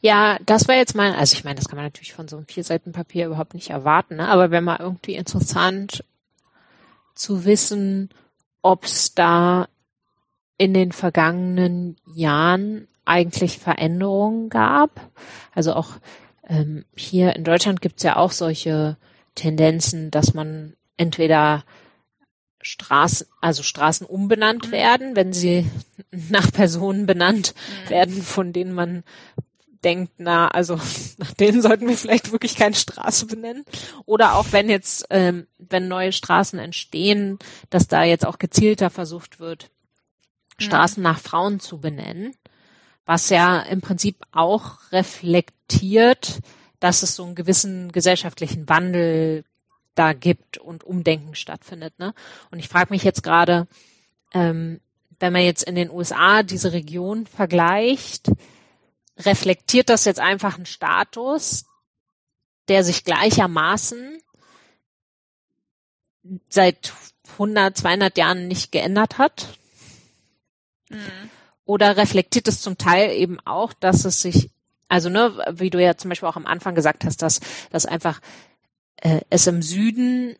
Ja, das wäre jetzt mal, also ich meine, das kann man natürlich von so einem vier Seiten Papier überhaupt nicht erwarten, ne? aber wäre mal irgendwie interessant zu wissen, ob es da in den vergangenen Jahren eigentlich Veränderungen gab. Also auch ähm, hier in Deutschland gibt's ja auch solche Tendenzen, dass man entweder Straßen, also Straßen umbenannt werden, wenn sie nach Personen benannt werden, von denen man denkt, na, also nach denen sollten wir vielleicht wirklich keine Straße benennen. Oder auch wenn jetzt, ähm, wenn neue Straßen entstehen, dass da jetzt auch gezielter versucht wird, Straßen nach Frauen zu benennen, was ja im Prinzip auch reflektiert, dass es so einen gewissen gesellschaftlichen Wandel da gibt und Umdenken stattfindet. Ne? Und ich frage mich jetzt gerade, ähm, wenn man jetzt in den USA diese Region vergleicht, reflektiert das jetzt einfach einen Status, der sich gleichermaßen seit 100, 200 Jahren nicht geändert hat? Oder reflektiert es zum Teil eben auch, dass es sich, also ne, wie du ja zum Beispiel auch am Anfang gesagt hast, dass, dass einfach äh, es im Süden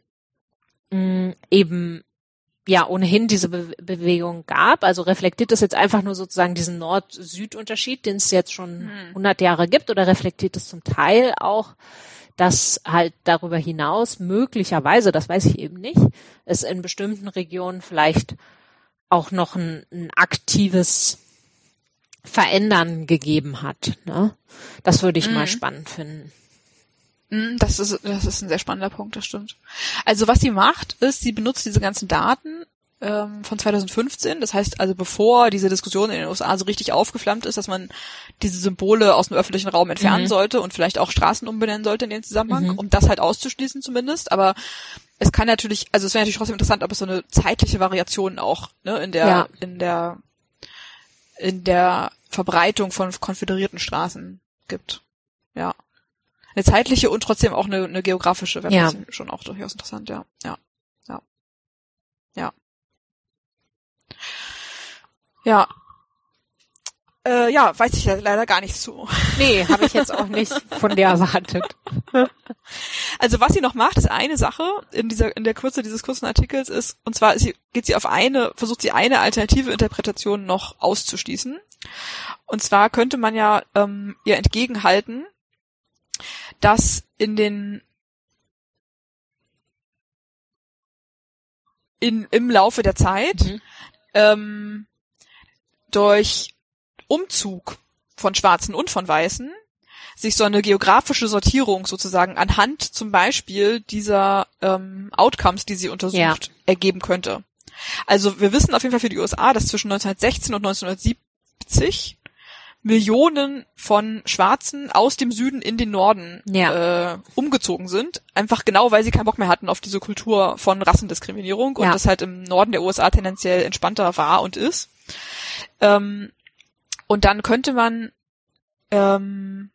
mh, eben ja ohnehin diese Be Bewegung gab. Also reflektiert es jetzt einfach nur sozusagen diesen Nord-Süd-Unterschied, den es jetzt schon Hm. 100 Jahre gibt, oder reflektiert es zum Teil auch, dass halt darüber hinaus möglicherweise, das weiß ich eben nicht, es in bestimmten Regionen vielleicht auch noch ein, ein aktives Verändern gegeben hat. Ne? Das würde ich mal Mhm. spannend finden. Mm, Das ist, das ist ein sehr spannender Punkt, das stimmt. Also was sie macht, ist, sie benutzt diese ganzen Daten ähm, von 2015. Das heißt also, bevor diese Diskussion in den USA so richtig aufgeflammt ist, dass man diese Symbole aus dem öffentlichen Raum entfernen Mhm. sollte und vielleicht auch Straßen umbenennen sollte in dem Zusammenhang, Mhm. um das halt auszuschließen zumindest. Aber es kann natürlich, also es wäre natürlich trotzdem interessant, ob es so eine zeitliche Variation auch ne, in der Ja. in der in der Verbreitung von konföderierten Straßen gibt. Ja. Eine zeitliche und trotzdem auch eine, eine geografische wäre Ja. schon auch durchaus interessant, ja. Ja. Ja. Ja. Ja. Äh, ja, weiß ich ja leider gar nichts zu. Nee, habe ich jetzt auch nicht von dir erwartet. Also was sie noch macht, ist eine Sache in dieser in der Kürze dieses kurzen Artikels ist, und zwar ist sie, geht sie auf eine, versucht sie eine alternative Interpretation noch auszuschließen. Und zwar könnte man ja ähm, ihr entgegenhalten, dass in den in, im Laufe der Zeit Mhm. ähm, durch Umzug von Schwarzen und von Weißen sich so eine geografische Sortierung sozusagen anhand zum Beispiel dieser ähm, Outcomes, die sie untersucht, Ja. ergeben könnte. Also wir wissen auf jeden Fall für die USA, dass zwischen 1916 und 1970 Millionen von Schwarzen aus dem Süden in den Norden Ja. äh, umgezogen sind. Einfach genau, weil sie keinen Bock mehr hatten auf diese Kultur von Rassendiskriminierung und Ja. das halt im Norden der USA tendenziell entspannter war und ist. Ähm, und dann könnte man ähm,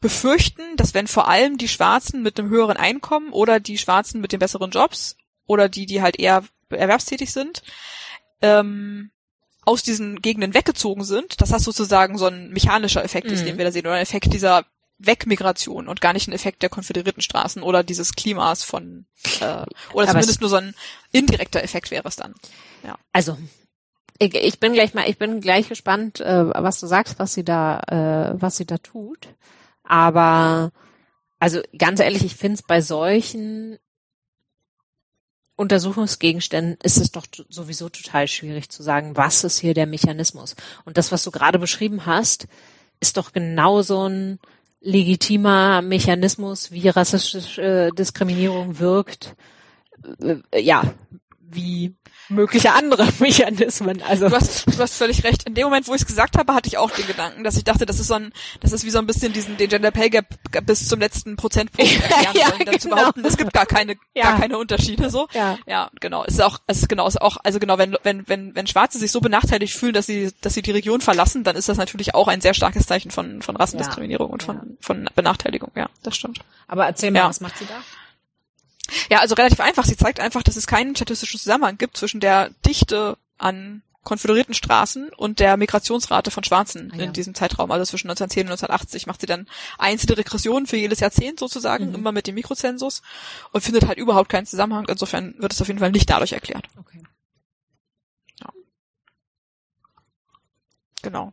befürchten, dass wenn vor allem die Schwarzen mit einem höheren Einkommen oder die Schwarzen mit den besseren Jobs oder die, die halt eher erwerbstätig sind, ähm, aus diesen Gegenden weggezogen sind, dass das sozusagen so ein mechanischer Effekt ist, Mhm. den wir da sehen, oder ein Effekt dieser Wegmigration und gar nicht ein Effekt der Konföderiertenstraßen oder dieses Klimas von, äh, oder Aber zumindest es- nur so ein indirekter Effekt wäre es dann. Also, ich, ich bin gleich mal, ich bin gleich gespannt, äh, was du sagst, was sie da, äh, was sie da tut. Aber, also ganz ehrlich, ich finde es bei solchen Untersuchungsgegenständen ist es doch sowieso total schwierig zu sagen, was ist hier der Mechanismus. Und das, was du gerade beschrieben hast, ist doch genau so ein legitimer Mechanismus, wie rassistische äh, Diskriminierung wirkt. Äh, ja, wie mögliche andere Mechanismen. Also Du hast, du hast völlig recht. In dem Moment, wo ich es gesagt habe, hatte ich auch den Gedanken, dass ich dachte, das ist so ein, das ist wie so ein bisschen diesen, den Gender Pay Gap bis zum letzten Prozentpunkt erklären Ja, wollen, dann zu genau. behaupten, es gibt gar keine, Ja. gar keine Unterschiede, so. ja. Ja, genau. Es ist auch, es ist genau, es ist auch, also genau, wenn, wenn, wenn, wenn Schwarze sich so benachteiligt fühlen, dass sie, dass sie die Region verlassen, dann ist das natürlich auch ein sehr starkes Zeichen von, von Rassendiskriminierung und von, von Benachteiligung. Ja, das stimmt. Aber erzähl mal, was macht sie da? Ja, also relativ einfach. Sie zeigt einfach, dass es keinen statistischen Zusammenhang gibt zwischen der Dichte an konföderierten Straßen und der Migrationsrate von Schwarzen Ah, ja. in diesem Zeitraum, also zwischen 1910 und 1980, macht sie dann einzelne Regressionen für jedes Jahrzehnt sozusagen, Mhm. immer mit dem Mikrozensus und findet halt überhaupt keinen Zusammenhang. Insofern wird es auf jeden Fall nicht dadurch erklärt. Okay. Genau.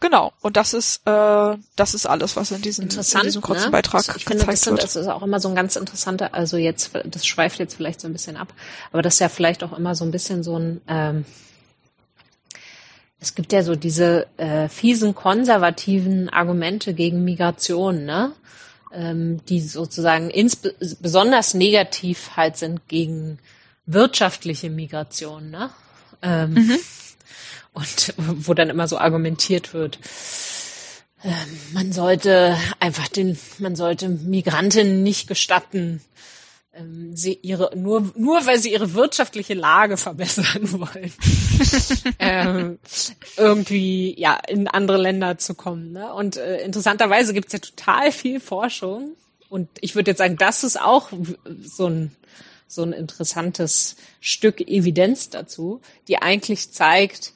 Genau. Und das ist, äh, das ist alles, was in diesem, in diesem kurzen ne? Beitrag Ich finde, das, gezeigt sind, wird. das ist auch immer so ein ganz interessanter, also jetzt, das schweift jetzt vielleicht so ein bisschen ab, aber das ist ja vielleicht auch immer so ein bisschen so ein, ähm, es gibt ja so diese äh, fiesen konservativen Argumente gegen Migration, ne? Ähm, die sozusagen insbe besonders negativ halt sind gegen wirtschaftliche Migration, ne? Ähm, Mhm. Und wo dann immer so argumentiert wird, ähm, man sollte einfach den, man sollte Migrantinnen nicht gestatten, ähm, sie ihre, nur, nur weil sie ihre wirtschaftliche Lage verbessern wollen, ähm, irgendwie, ja, in andere Länder zu kommen, ne? Und äh, interessanterweise gibt's ja total viel Forschung. Und ich würde jetzt sagen, das ist auch so ein, so ein interessantes Stück Evidenz dazu, die eigentlich zeigt,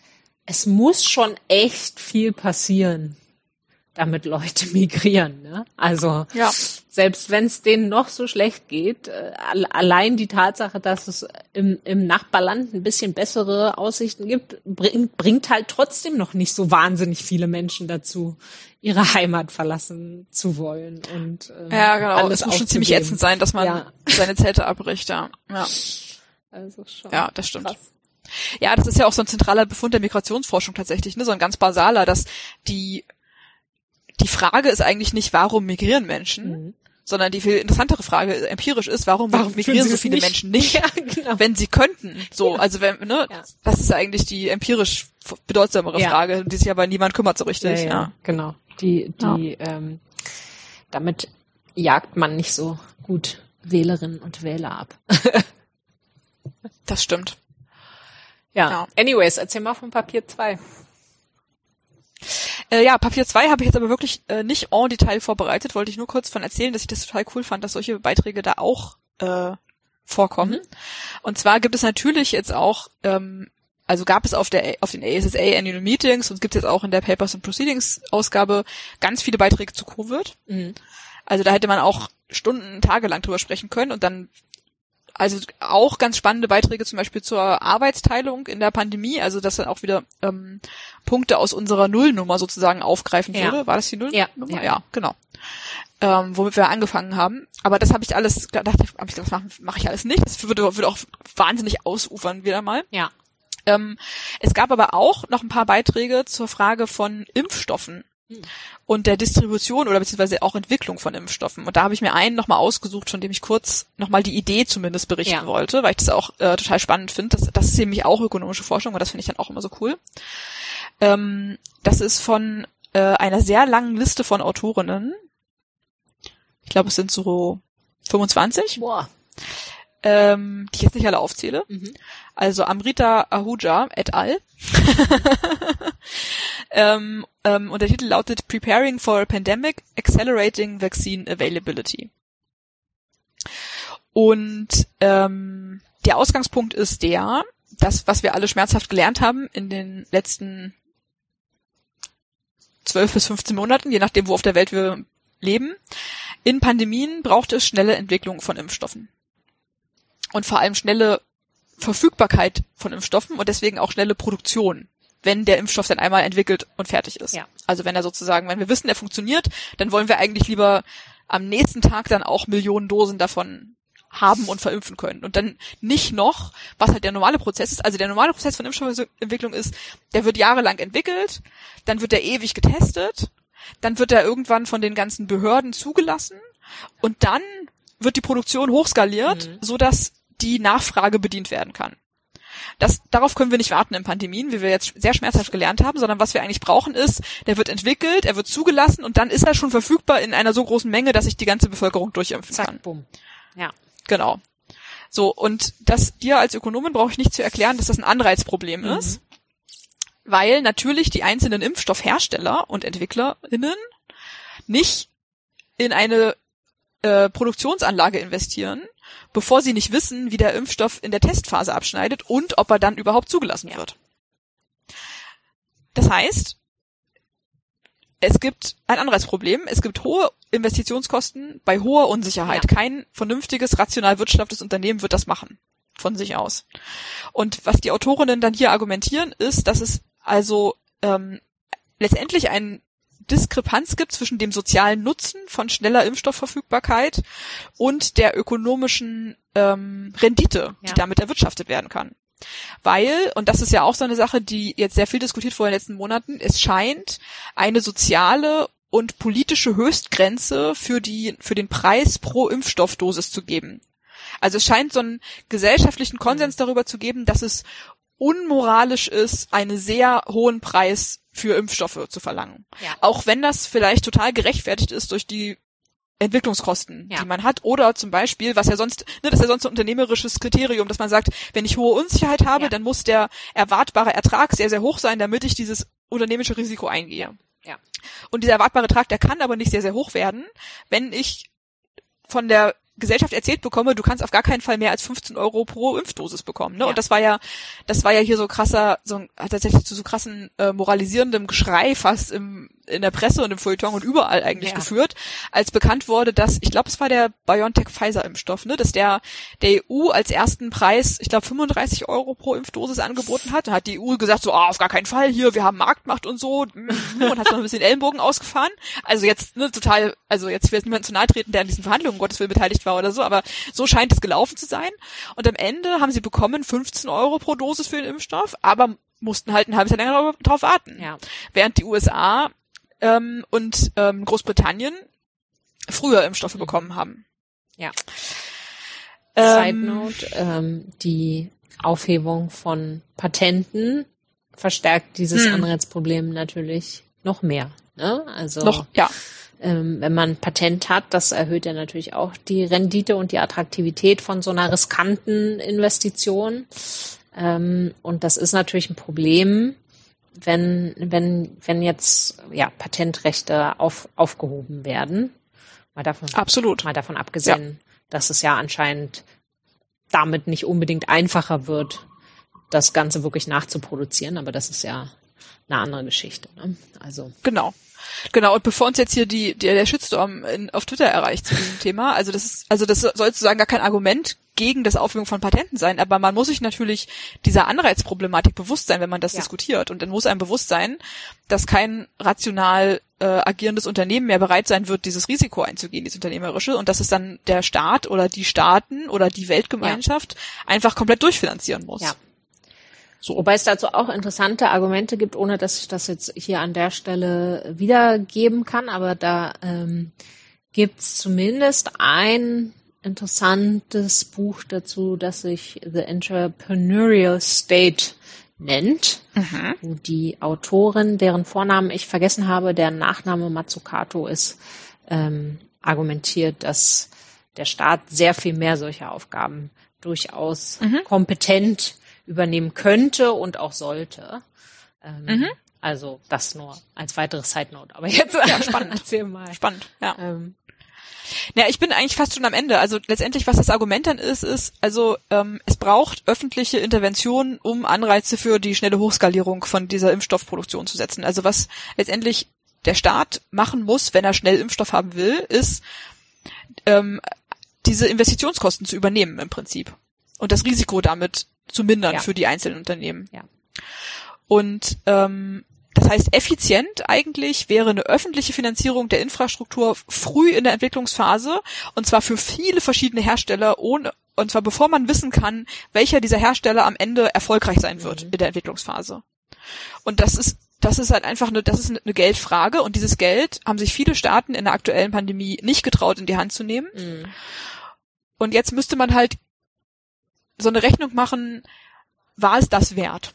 es muss schon echt viel passieren, damit Leute migrieren. Ne? Also Ja. selbst wenn es denen noch so schlecht geht, äh, al- allein die Tatsache, dass es im, im Nachbarland ein bisschen bessere Aussichten gibt, bringt, bringt halt trotzdem noch nicht so wahnsinnig viele Menschen dazu, ihre Heimat verlassen zu wollen. Und, ähm, Ja, genau. alles es muss schon ziemlich ätzend sein, dass man Ja. seine Zelte abbricht, ja. Ja, Also schon ja das stimmt. krass. Ja, das ist ja auch so ein zentraler Befund der Migrationsforschung tatsächlich, ne? so ein ganz basaler, dass die, die Frage ist eigentlich nicht, warum migrieren Menschen, Mhm. sondern die viel interessantere Frage empirisch ist, warum, Warum migrieren so viele nicht? Menschen nicht, Ja, genau. wenn sie könnten. So, Ja. also wenn, ne, Ja. das ist eigentlich die empirisch bedeutsamere. Frage, die sich aber niemand kümmert so richtig. ja, genau. Die, die, ähm, damit jagt man nicht so gut Wählerinnen und Wähler ab. das stimmt. Ja. Ja. Anyways, erzähl mal von Papier 2. Äh, ja, Papier 2 habe ich jetzt aber wirklich äh, nicht en Detail vorbereitet, wollte ich nur kurz von erzählen, dass ich das total cool fand, dass solche Beiträge da auch äh, vorkommen. Mhm. Und zwar gibt es natürlich jetzt auch, ähm, also gab es auf der auf den ASSA Annual Meetings und gibt es jetzt auch in der Papers and Proceedings Ausgabe ganz viele Beiträge zu Covid. Mhm. Also da hätte man auch Stunden, Tage lang drüber sprechen können und dann also auch ganz spannende Beiträge zum Beispiel zur Arbeitsteilung in der Pandemie, also dass dann auch wieder ähm, Punkte aus unserer Nullnummer sozusagen aufgreifen Ja. würde. War das die Nullnummer? Ja, ja. ja. genau. Ähm, womit wir angefangen haben. Aber das habe ich alles gedacht, hab ich, das mache mach ich alles nicht. Das würde, würde auch wahnsinnig ausufern wieder mal. Ja. Ähm, es gab aber auch noch ein paar Beiträge zur Frage von Impfstoffen. Und der Distribution oder beziehungsweise auch Entwicklung von Impfstoffen. Und da habe ich mir einen nochmal ausgesucht, von dem ich kurz nochmal die Idee zumindest berichten Ja. wollte, weil ich das auch äh, total spannend finde. Das, das ist nämlich auch ökonomische Forschung und das finde ich dann auch immer so cool. Ähm, das ist von äh, einer sehr langen Liste von Autorinnen. Ich glaube, es sind so 25, Boah. ähm, die ich jetzt nicht alle aufzähle. Mhm. Also Amrita Ahuja et al. ähm, ähm, und der Titel lautet Preparing for a Pandemic, Accelerating Vaccine Availability. Und ähm, der Ausgangspunkt ist der, das, was wir alle schmerzhaft gelernt haben in den letzten 12 bis 15 Monaten, je nachdem, wo auf der Welt wir leben. In Pandemien braucht es schnelle Entwicklung von Impfstoffen. Und vor allem schnelle Verfügbarkeit von Impfstoffen und deswegen auch schnelle Produktion, wenn der Impfstoff dann einmal entwickelt und fertig ist. Ja. Also wenn er sozusagen, wenn wir wissen, er funktioniert, dann wollen wir eigentlich lieber am nächsten Tag dann auch Millionen Dosen davon haben und verimpfen können. Und dann nicht noch, was halt der normale Prozess ist. Also der normale Prozess von Impfstoffentwicklung ist, der wird jahrelang entwickelt, dann wird er ewig getestet, dann wird er irgendwann von den ganzen Behörden zugelassen und dann wird die Produktion hochskaliert, Mhm. so dass die Nachfrage bedient werden kann. Das, darauf können wir nicht warten in Pandemien, wie wir jetzt sehr schmerzhaft gelernt haben, sondern was wir eigentlich brauchen ist, der wird entwickelt, er wird zugelassen und dann ist er schon verfügbar in einer so großen Menge, dass sich die ganze Bevölkerung durchimpfen kann. Zack, bumm. Ja. Genau. So, und das dir als Ökonomin brauche ich nicht zu erklären, dass das ein Anreizproblem Mhm. ist, weil natürlich die einzelnen Impfstoffhersteller und EntwicklerInnen nicht in eine äh, Produktionsanlage investieren, bevor sie nicht wissen, wie der Impfstoff in der Testphase abschneidet und ob er dann überhaupt zugelassen Ja. wird. Das heißt, es gibt ein Anreizproblem. Es gibt hohe Investitionskosten bei hoher Unsicherheit. Ja. Kein vernünftiges, rational wirtschaftendes Unternehmen wird das machen. Von sich aus. Und was die Autorinnen dann hier argumentieren, ist, dass es also ähm, letztendlich eine Diskrepanz gibt zwischen dem sozialen Nutzen von schneller Impfstoffverfügbarkeit und der ökonomischen ähm, Rendite, die Ja. damit erwirtschaftet werden kann. Weil, und das ist ja auch so eine Sache, die jetzt sehr viel diskutiert wurde in den letzten Monaten, es scheint eine soziale und politische Höchstgrenze für die, für den Preis pro Impfstoffdosis zu geben. Also es scheint so einen gesellschaftlichen Konsens darüber zu geben, dass es unmoralisch ist, einen sehr hohen Preis für Impfstoffe zu verlangen. Ja. Auch wenn das vielleicht total gerechtfertigt ist durch die Entwicklungskosten, Ja. die man hat. Oder zum Beispiel, was ja sonst, ne, das ist ja sonst ein unternehmerisches Kriterium, dass man sagt, wenn ich hohe Unsicherheit habe, Ja. dann muss der erwartbare Ertrag sehr, sehr hoch sein, damit ich dieses unternehmerische Risiko eingehe. Ja. Und dieser erwartbare Ertrag, der kann aber nicht sehr, sehr hoch werden, wenn ich von der Gesellschaft erzählt bekomme, du kannst auf gar keinen Fall mehr als 15 Euro pro Impfdosis bekommen. Ne? Ja. Und das war ja, das war ja hier so krasser, so tatsächlich zu so krassen äh, moralisierendem Geschrei fast im, in der Presse und im Feuilleton und überall eigentlich Ja. geführt, als bekannt wurde, dass, ich glaube, es war der BioNTech-Pfizer-Impfstoff, ne, dass der der EU als ersten Preis, ich glaube, 35 Euro pro Impfdosis angeboten hat. Da hat die EU gesagt, so, ah, auf gar keinen Fall hier, wir haben Marktmacht und so, und hat so ein bisschen Ellenbogen ausgefahren. Also jetzt, ne, total, also jetzt will jetzt niemand zu nahe treten, der an diesen Verhandlungen, um Gottes Willen, beteiligt war oder so, aber so scheint es gelaufen zu sein. Und am Ende haben sie bekommen 15 Euro pro Dosis für den Impfstoff, aber mussten halt ein halbes Jahr länger drauf warten. Ja. Während die USA ähm, und ähm, Großbritannien früher Impfstoffe Mhm. bekommen haben. Ja. Side Ähm, Note, ähm, die Aufhebung von Patenten verstärkt dieses Hm. Anreizproblem natürlich noch mehr. Ne? Also noch, ja, ähm, wenn man ein Patent hat, das erhöht ja natürlich auch die Rendite und die Attraktivität von so einer riskanten Investition. Ähm, und das ist natürlich ein Problem, wenn, wenn, wenn jetzt ja, Patentrechte auf, aufgehoben werden. Mal davon, absolut. mal davon abgesehen, dass es ja anscheinend damit nicht unbedingt einfacher wird, das Ganze wirklich nachzuproduzieren, aber das ist ja eine andere Geschichte. Ne? Also Genau. Genau, und bevor uns jetzt hier die, die der Shitstorm in, auf Twitter erreicht zu diesem Thema, also das ist, also das soll sozusagen gar kein Argument gegen das Aufhebung von Patenten sein, aber man muss sich natürlich dieser Anreizproblematik bewusst sein, wenn man das Ja. diskutiert. Und dann muss einem bewusst sein, dass kein rational äh, agierendes Unternehmen mehr bereit sein wird, dieses Risiko einzugehen, dieses unternehmerische, und dass es dann der Staat oder die Staaten oder die Weltgemeinschaft einfach komplett durchfinanzieren muss. Ja. So. Wobei es dazu auch interessante Argumente gibt, ohne dass ich das jetzt hier an der Stelle wiedergeben kann, aber da ähm, gibt's zumindest ein interessantes Buch dazu, das sich The Entrepreneurial State nennt, Mhm. wo die Autorin, deren Vornamen ich vergessen habe, deren Nachname Matsukato ist, ähm, argumentiert, dass der Staat sehr viel mehr solcher Aufgaben durchaus kompetent übernehmen könnte und auch sollte. Ähm, Mhm. Also das nur als weitere Side Note. Aber jetzt Ja, spannend. erzähl mal. Spannend, ja. Ähm, Ja, ich bin eigentlich fast schon am Ende. Also letztendlich, was das Argument dann ist, ist, also ähm, es braucht öffentliche Intervention, um Anreize für die schnelle Hochskalierung von dieser Impfstoffproduktion zu setzen. Also was letztendlich der Staat machen muss, wenn er schnell Impfstoff haben will, ist ähm, diese Investitionskosten zu übernehmen im Prinzip und das Risiko damit zu mindern Ja. für die einzelnen Unternehmen. Ja. Und ähm, das heißt, effizient eigentlich wäre eine öffentliche Finanzierung der Infrastruktur früh in der Entwicklungsphase und zwar für viele verschiedene Hersteller ohne und zwar bevor man wissen kann, welcher dieser Hersteller am Ende erfolgreich sein wird Mhm. in der Entwicklungsphase. Und das ist das ist halt einfach eine, das ist eine Geldfrage und dieses Geld haben sich viele Staaten in der aktuellen Pandemie nicht getraut in die Hand zu nehmen. mh. Und jetzt müsste man halt so eine Rechnung machen, war es das wert?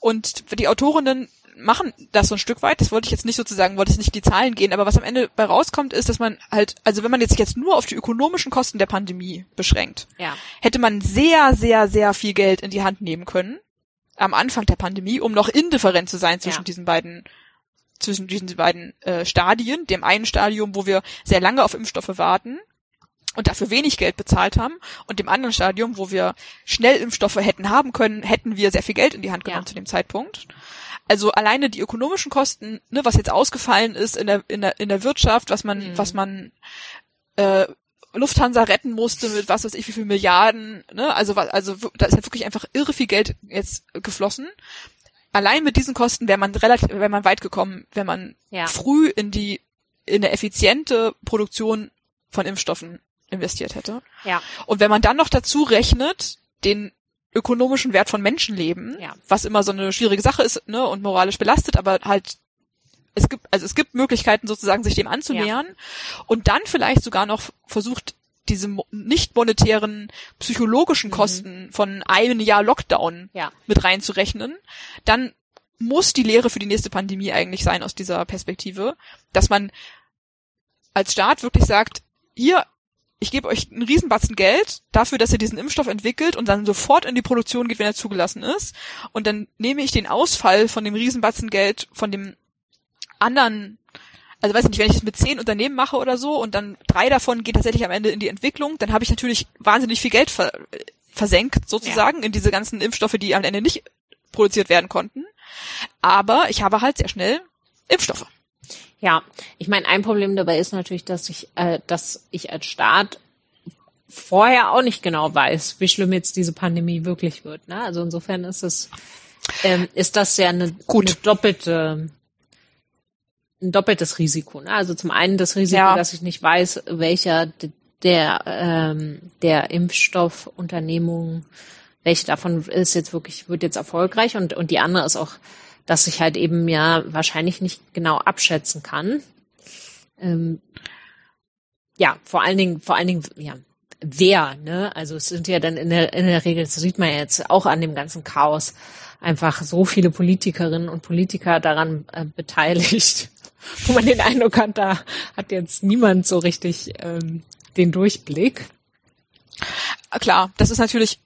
Und die Autorinnen machen das so ein Stück weit. Das wollte ich jetzt nicht sozusagen, wollte ich nicht die Zahlen gehen, aber was am Ende bei rauskommt, ist, dass man halt, also wenn man jetzt jetzt nur auf die ökonomischen Kosten der Pandemie beschränkt, ja. hätte man sehr, sehr, sehr viel Geld in die Hand nehmen können am Anfang der Pandemie, um noch indifferent zu sein zwischen Ja. diesen beiden zwischen diesen beiden äh, Stadien, dem einen Stadium, wo wir sehr lange auf Impfstoffe warten und dafür wenig Geld bezahlt haben und dem anderen Stadium, wo wir schnell Impfstoffe hätten haben können, hätten wir sehr viel Geld in die Hand genommen Ja. zu dem Zeitpunkt. Also alleine die ökonomischen Kosten, ne, was jetzt ausgefallen ist in der in der in der Wirtschaft, was man Mhm. was man äh, Lufthansa retten musste mit was weiß ich wie viel Milliarden, ne? Also also da ist halt wirklich einfach irre viel Geld jetzt geflossen. Allein mit diesen Kosten wäre man relativ wäre man weit gekommen, wenn man Ja. früh in die in eine effiziente Produktion von Impfstoffen investiert hätte. Ja. Und wenn man dann noch dazu rechnet, den ökonomischen Wert von Menschenleben, Ja. was immer so eine schwierige Sache ist, ne, und moralisch belastet, aber halt es gibt also es gibt Möglichkeiten sozusagen sich dem anzunähern und dann vielleicht sogar noch versucht diese nicht monetären psychologischen Kosten von einem Jahr Lockdown Ja. mit reinzurechnen, dann muss die Lehre für die nächste Pandemie eigentlich sein aus dieser Perspektive, dass man als Staat wirklich sagt, ihr, ich gebe euch einen Riesenbatzen Geld dafür, dass ihr diesen Impfstoff entwickelt und dann sofort in die Produktion geht, wenn er zugelassen ist. Und dann nehme ich den Ausfall von dem Riesenbatzen Geld von dem anderen, also weiß ich nicht, wenn ich das mit zehn Unternehmen mache oder so und dann drei davon gehen tatsächlich am Ende in die Entwicklung, dann habe ich natürlich wahnsinnig viel Geld ver versenkt sozusagen in diese ganzen Impfstoffe, die am Ende nicht produziert werden konnten. Aber ich habe halt sehr schnell Impfstoffe. Ja, ich meine, ein Problem dabei ist natürlich, dass ich, äh, dass ich als Staat vorher auch nicht genau weiß, wie schlimm jetzt diese Pandemie wirklich wird. Ne? Also insofern ist es, ähm, ist das ja eine, Gut. eine doppelte, ein doppeltes Risiko. Ne? Also zum einen das Risiko, Ja. dass ich nicht weiß, welcher d- der ähm, der Impfstoffunternehmung, welche davon ist jetzt wirklich wird jetzt erfolgreich und und die andere ist auch, dass ich halt eben ja wahrscheinlich nicht genau abschätzen kann. Ähm, ja, vor allen Dingen, vor allen Dingen, ja, wer, ne? Also es sind ja dann in der, in der Regel, das sieht man ja jetzt auch an dem ganzen Chaos, einfach so viele Politikerinnen und Politiker daran äh, beteiligt, wo man den Eindruck hat, da hat jetzt niemand so richtig ähm, den Durchblick. Klar, das ist natürlich,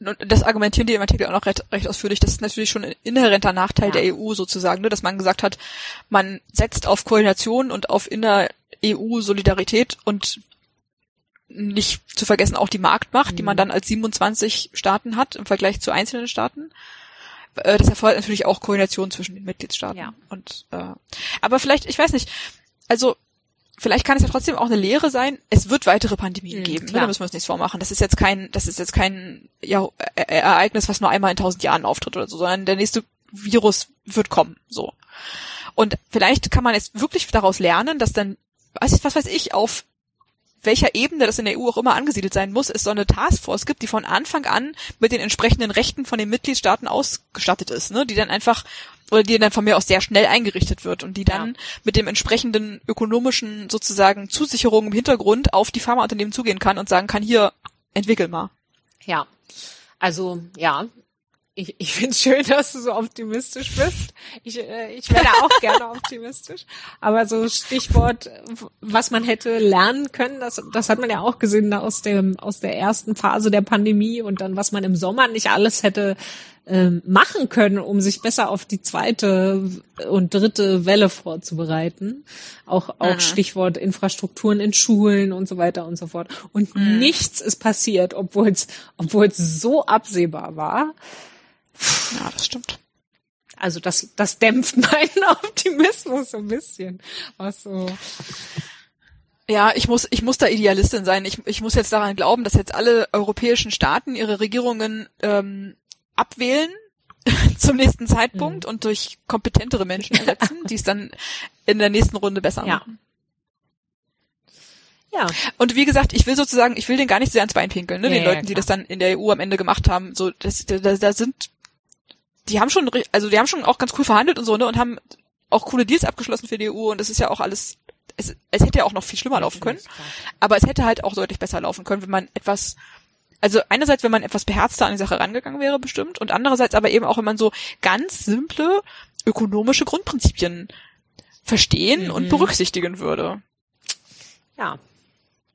das argumentieren die im Artikel auch noch recht, recht ausführlich, das ist natürlich schon ein inhärenter Nachteil Ja. der EU sozusagen, ne, dass man gesagt hat, man setzt auf Koordination und auf inner-EU-Solidarität und nicht zu vergessen auch die Marktmacht, die man Mhm. dann als 27 Staaten hat im Vergleich zu einzelnen Staaten. Äh, Das erfordert natürlich auch Koordination zwischen den Mitgliedstaaten. Ja. Und äh, aber vielleicht, ich weiß nicht, also vielleicht kann es ja trotzdem auch eine Lehre sein. Es wird weitere Pandemien Mhm, geben. Ne? klar. Da müssen wir uns nichts vormachen. Das ist jetzt kein, das ist jetzt kein ja, E- E- Ereignis, was nur einmal in tausend Jahren auftritt oder so, sondern der nächste Virus wird kommen. So. Und vielleicht kann man jetzt wirklich daraus lernen, dass dann, ich, was weiß ich, auf welcher Ebene das in der EU auch immer angesiedelt sein muss, es so eine Taskforce gibt, die von Anfang an mit den entsprechenden Rechten von den Mitgliedstaaten ausgestattet ist, ne? die dann einfach oder die dann von mir aus sehr schnell eingerichtet wird und die dann mit dem entsprechenden ökonomischen sozusagen Zusicherungen im Hintergrund auf die Pharmaunternehmen zugehen kann und sagen kann, hier, entwickel mal. Ja. Also, ja. Ich, ich finde es schön, dass du so optimistisch bist. Ich, äh, ich wäre da auch gerne optimistisch. Aber so Stichwort, was man hätte lernen können, das, das hat man ja auch gesehen aus dem aus der ersten Phase der Pandemie und dann, was man im Sommer nicht alles hätte ähm, machen können, um sich besser auf die zweite und dritte Welle vorzubereiten. Auch, auch Mhm. Stichwort Infrastrukturen in Schulen und so weiter und so fort. Und Mhm. nichts ist passiert, obwohl es obwohl es so absehbar war. Ja, das stimmt. Also das, das dämpft meinen Optimismus so ein bisschen. Was so. Ja, ich muss, ich muss da Idealistin sein. Ich, ich muss jetzt daran glauben, dass jetzt alle europäischen Staaten ihre Regierungen ähm, abwählen zum nächsten Zeitpunkt und durch kompetentere Menschen ersetzen, die es dann in der nächsten Runde besser Ja. machen. Ja. Und wie gesagt, ich will sozusagen, ich will den gar nicht so sehr ans Bein pinkeln, ne, Ja, den ja, Leuten, die klar. das dann in der EU am Ende gemacht haben. So, das, da, da da sind, die haben schon, also die haben schon auch ganz cool verhandelt und so, ne, und haben auch coole Deals abgeschlossen für die EU und das ist ja auch alles, es, es hätte ja auch noch viel schlimmer laufen können. Aber es hätte halt auch deutlich besser laufen können, wenn man etwas, also einerseits, wenn man etwas beherzter an die Sache rangegangen wäre, bestimmt, und andererseits aber eben auch, wenn man so ganz simple ökonomische Grundprinzipien verstehen Mhm. und berücksichtigen würde. Ja.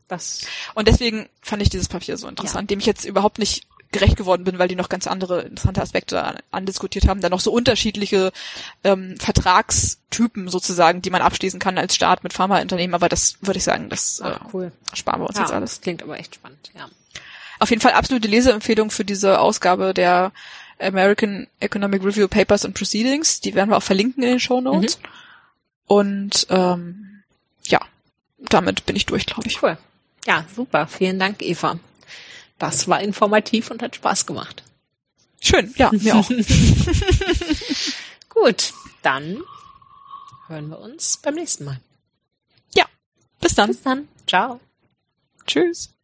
Das. Und deswegen fand ich dieses Papier so interessant, dem ich jetzt überhaupt nicht gerecht geworden bin, weil die noch ganz andere interessante Aspekte an- andiskutiert haben, dann noch so unterschiedliche ähm, Vertragstypen sozusagen, die man abschließen kann als Staat mit Pharmaunternehmen, aber das würde ich sagen, das äh, Ah, cool. sparen wir uns Ja, jetzt alles. klingt aber echt spannend, ja. Auf jeden Fall absolute Leseempfehlung für diese Ausgabe der American Economic Review Papers and Proceedings. Die werden wir auch verlinken in den Show Notes. Und ähm, ja, damit bin ich durch, glaube ich. Cool. Ja, super. Vielen Dank, Eva. Das war informativ und hat Spaß gemacht. Schön, ja, mir auch. Gut, dann hören wir uns beim nächsten Mal. Ja, bis dann. Bis dann. Ciao. Tschüss.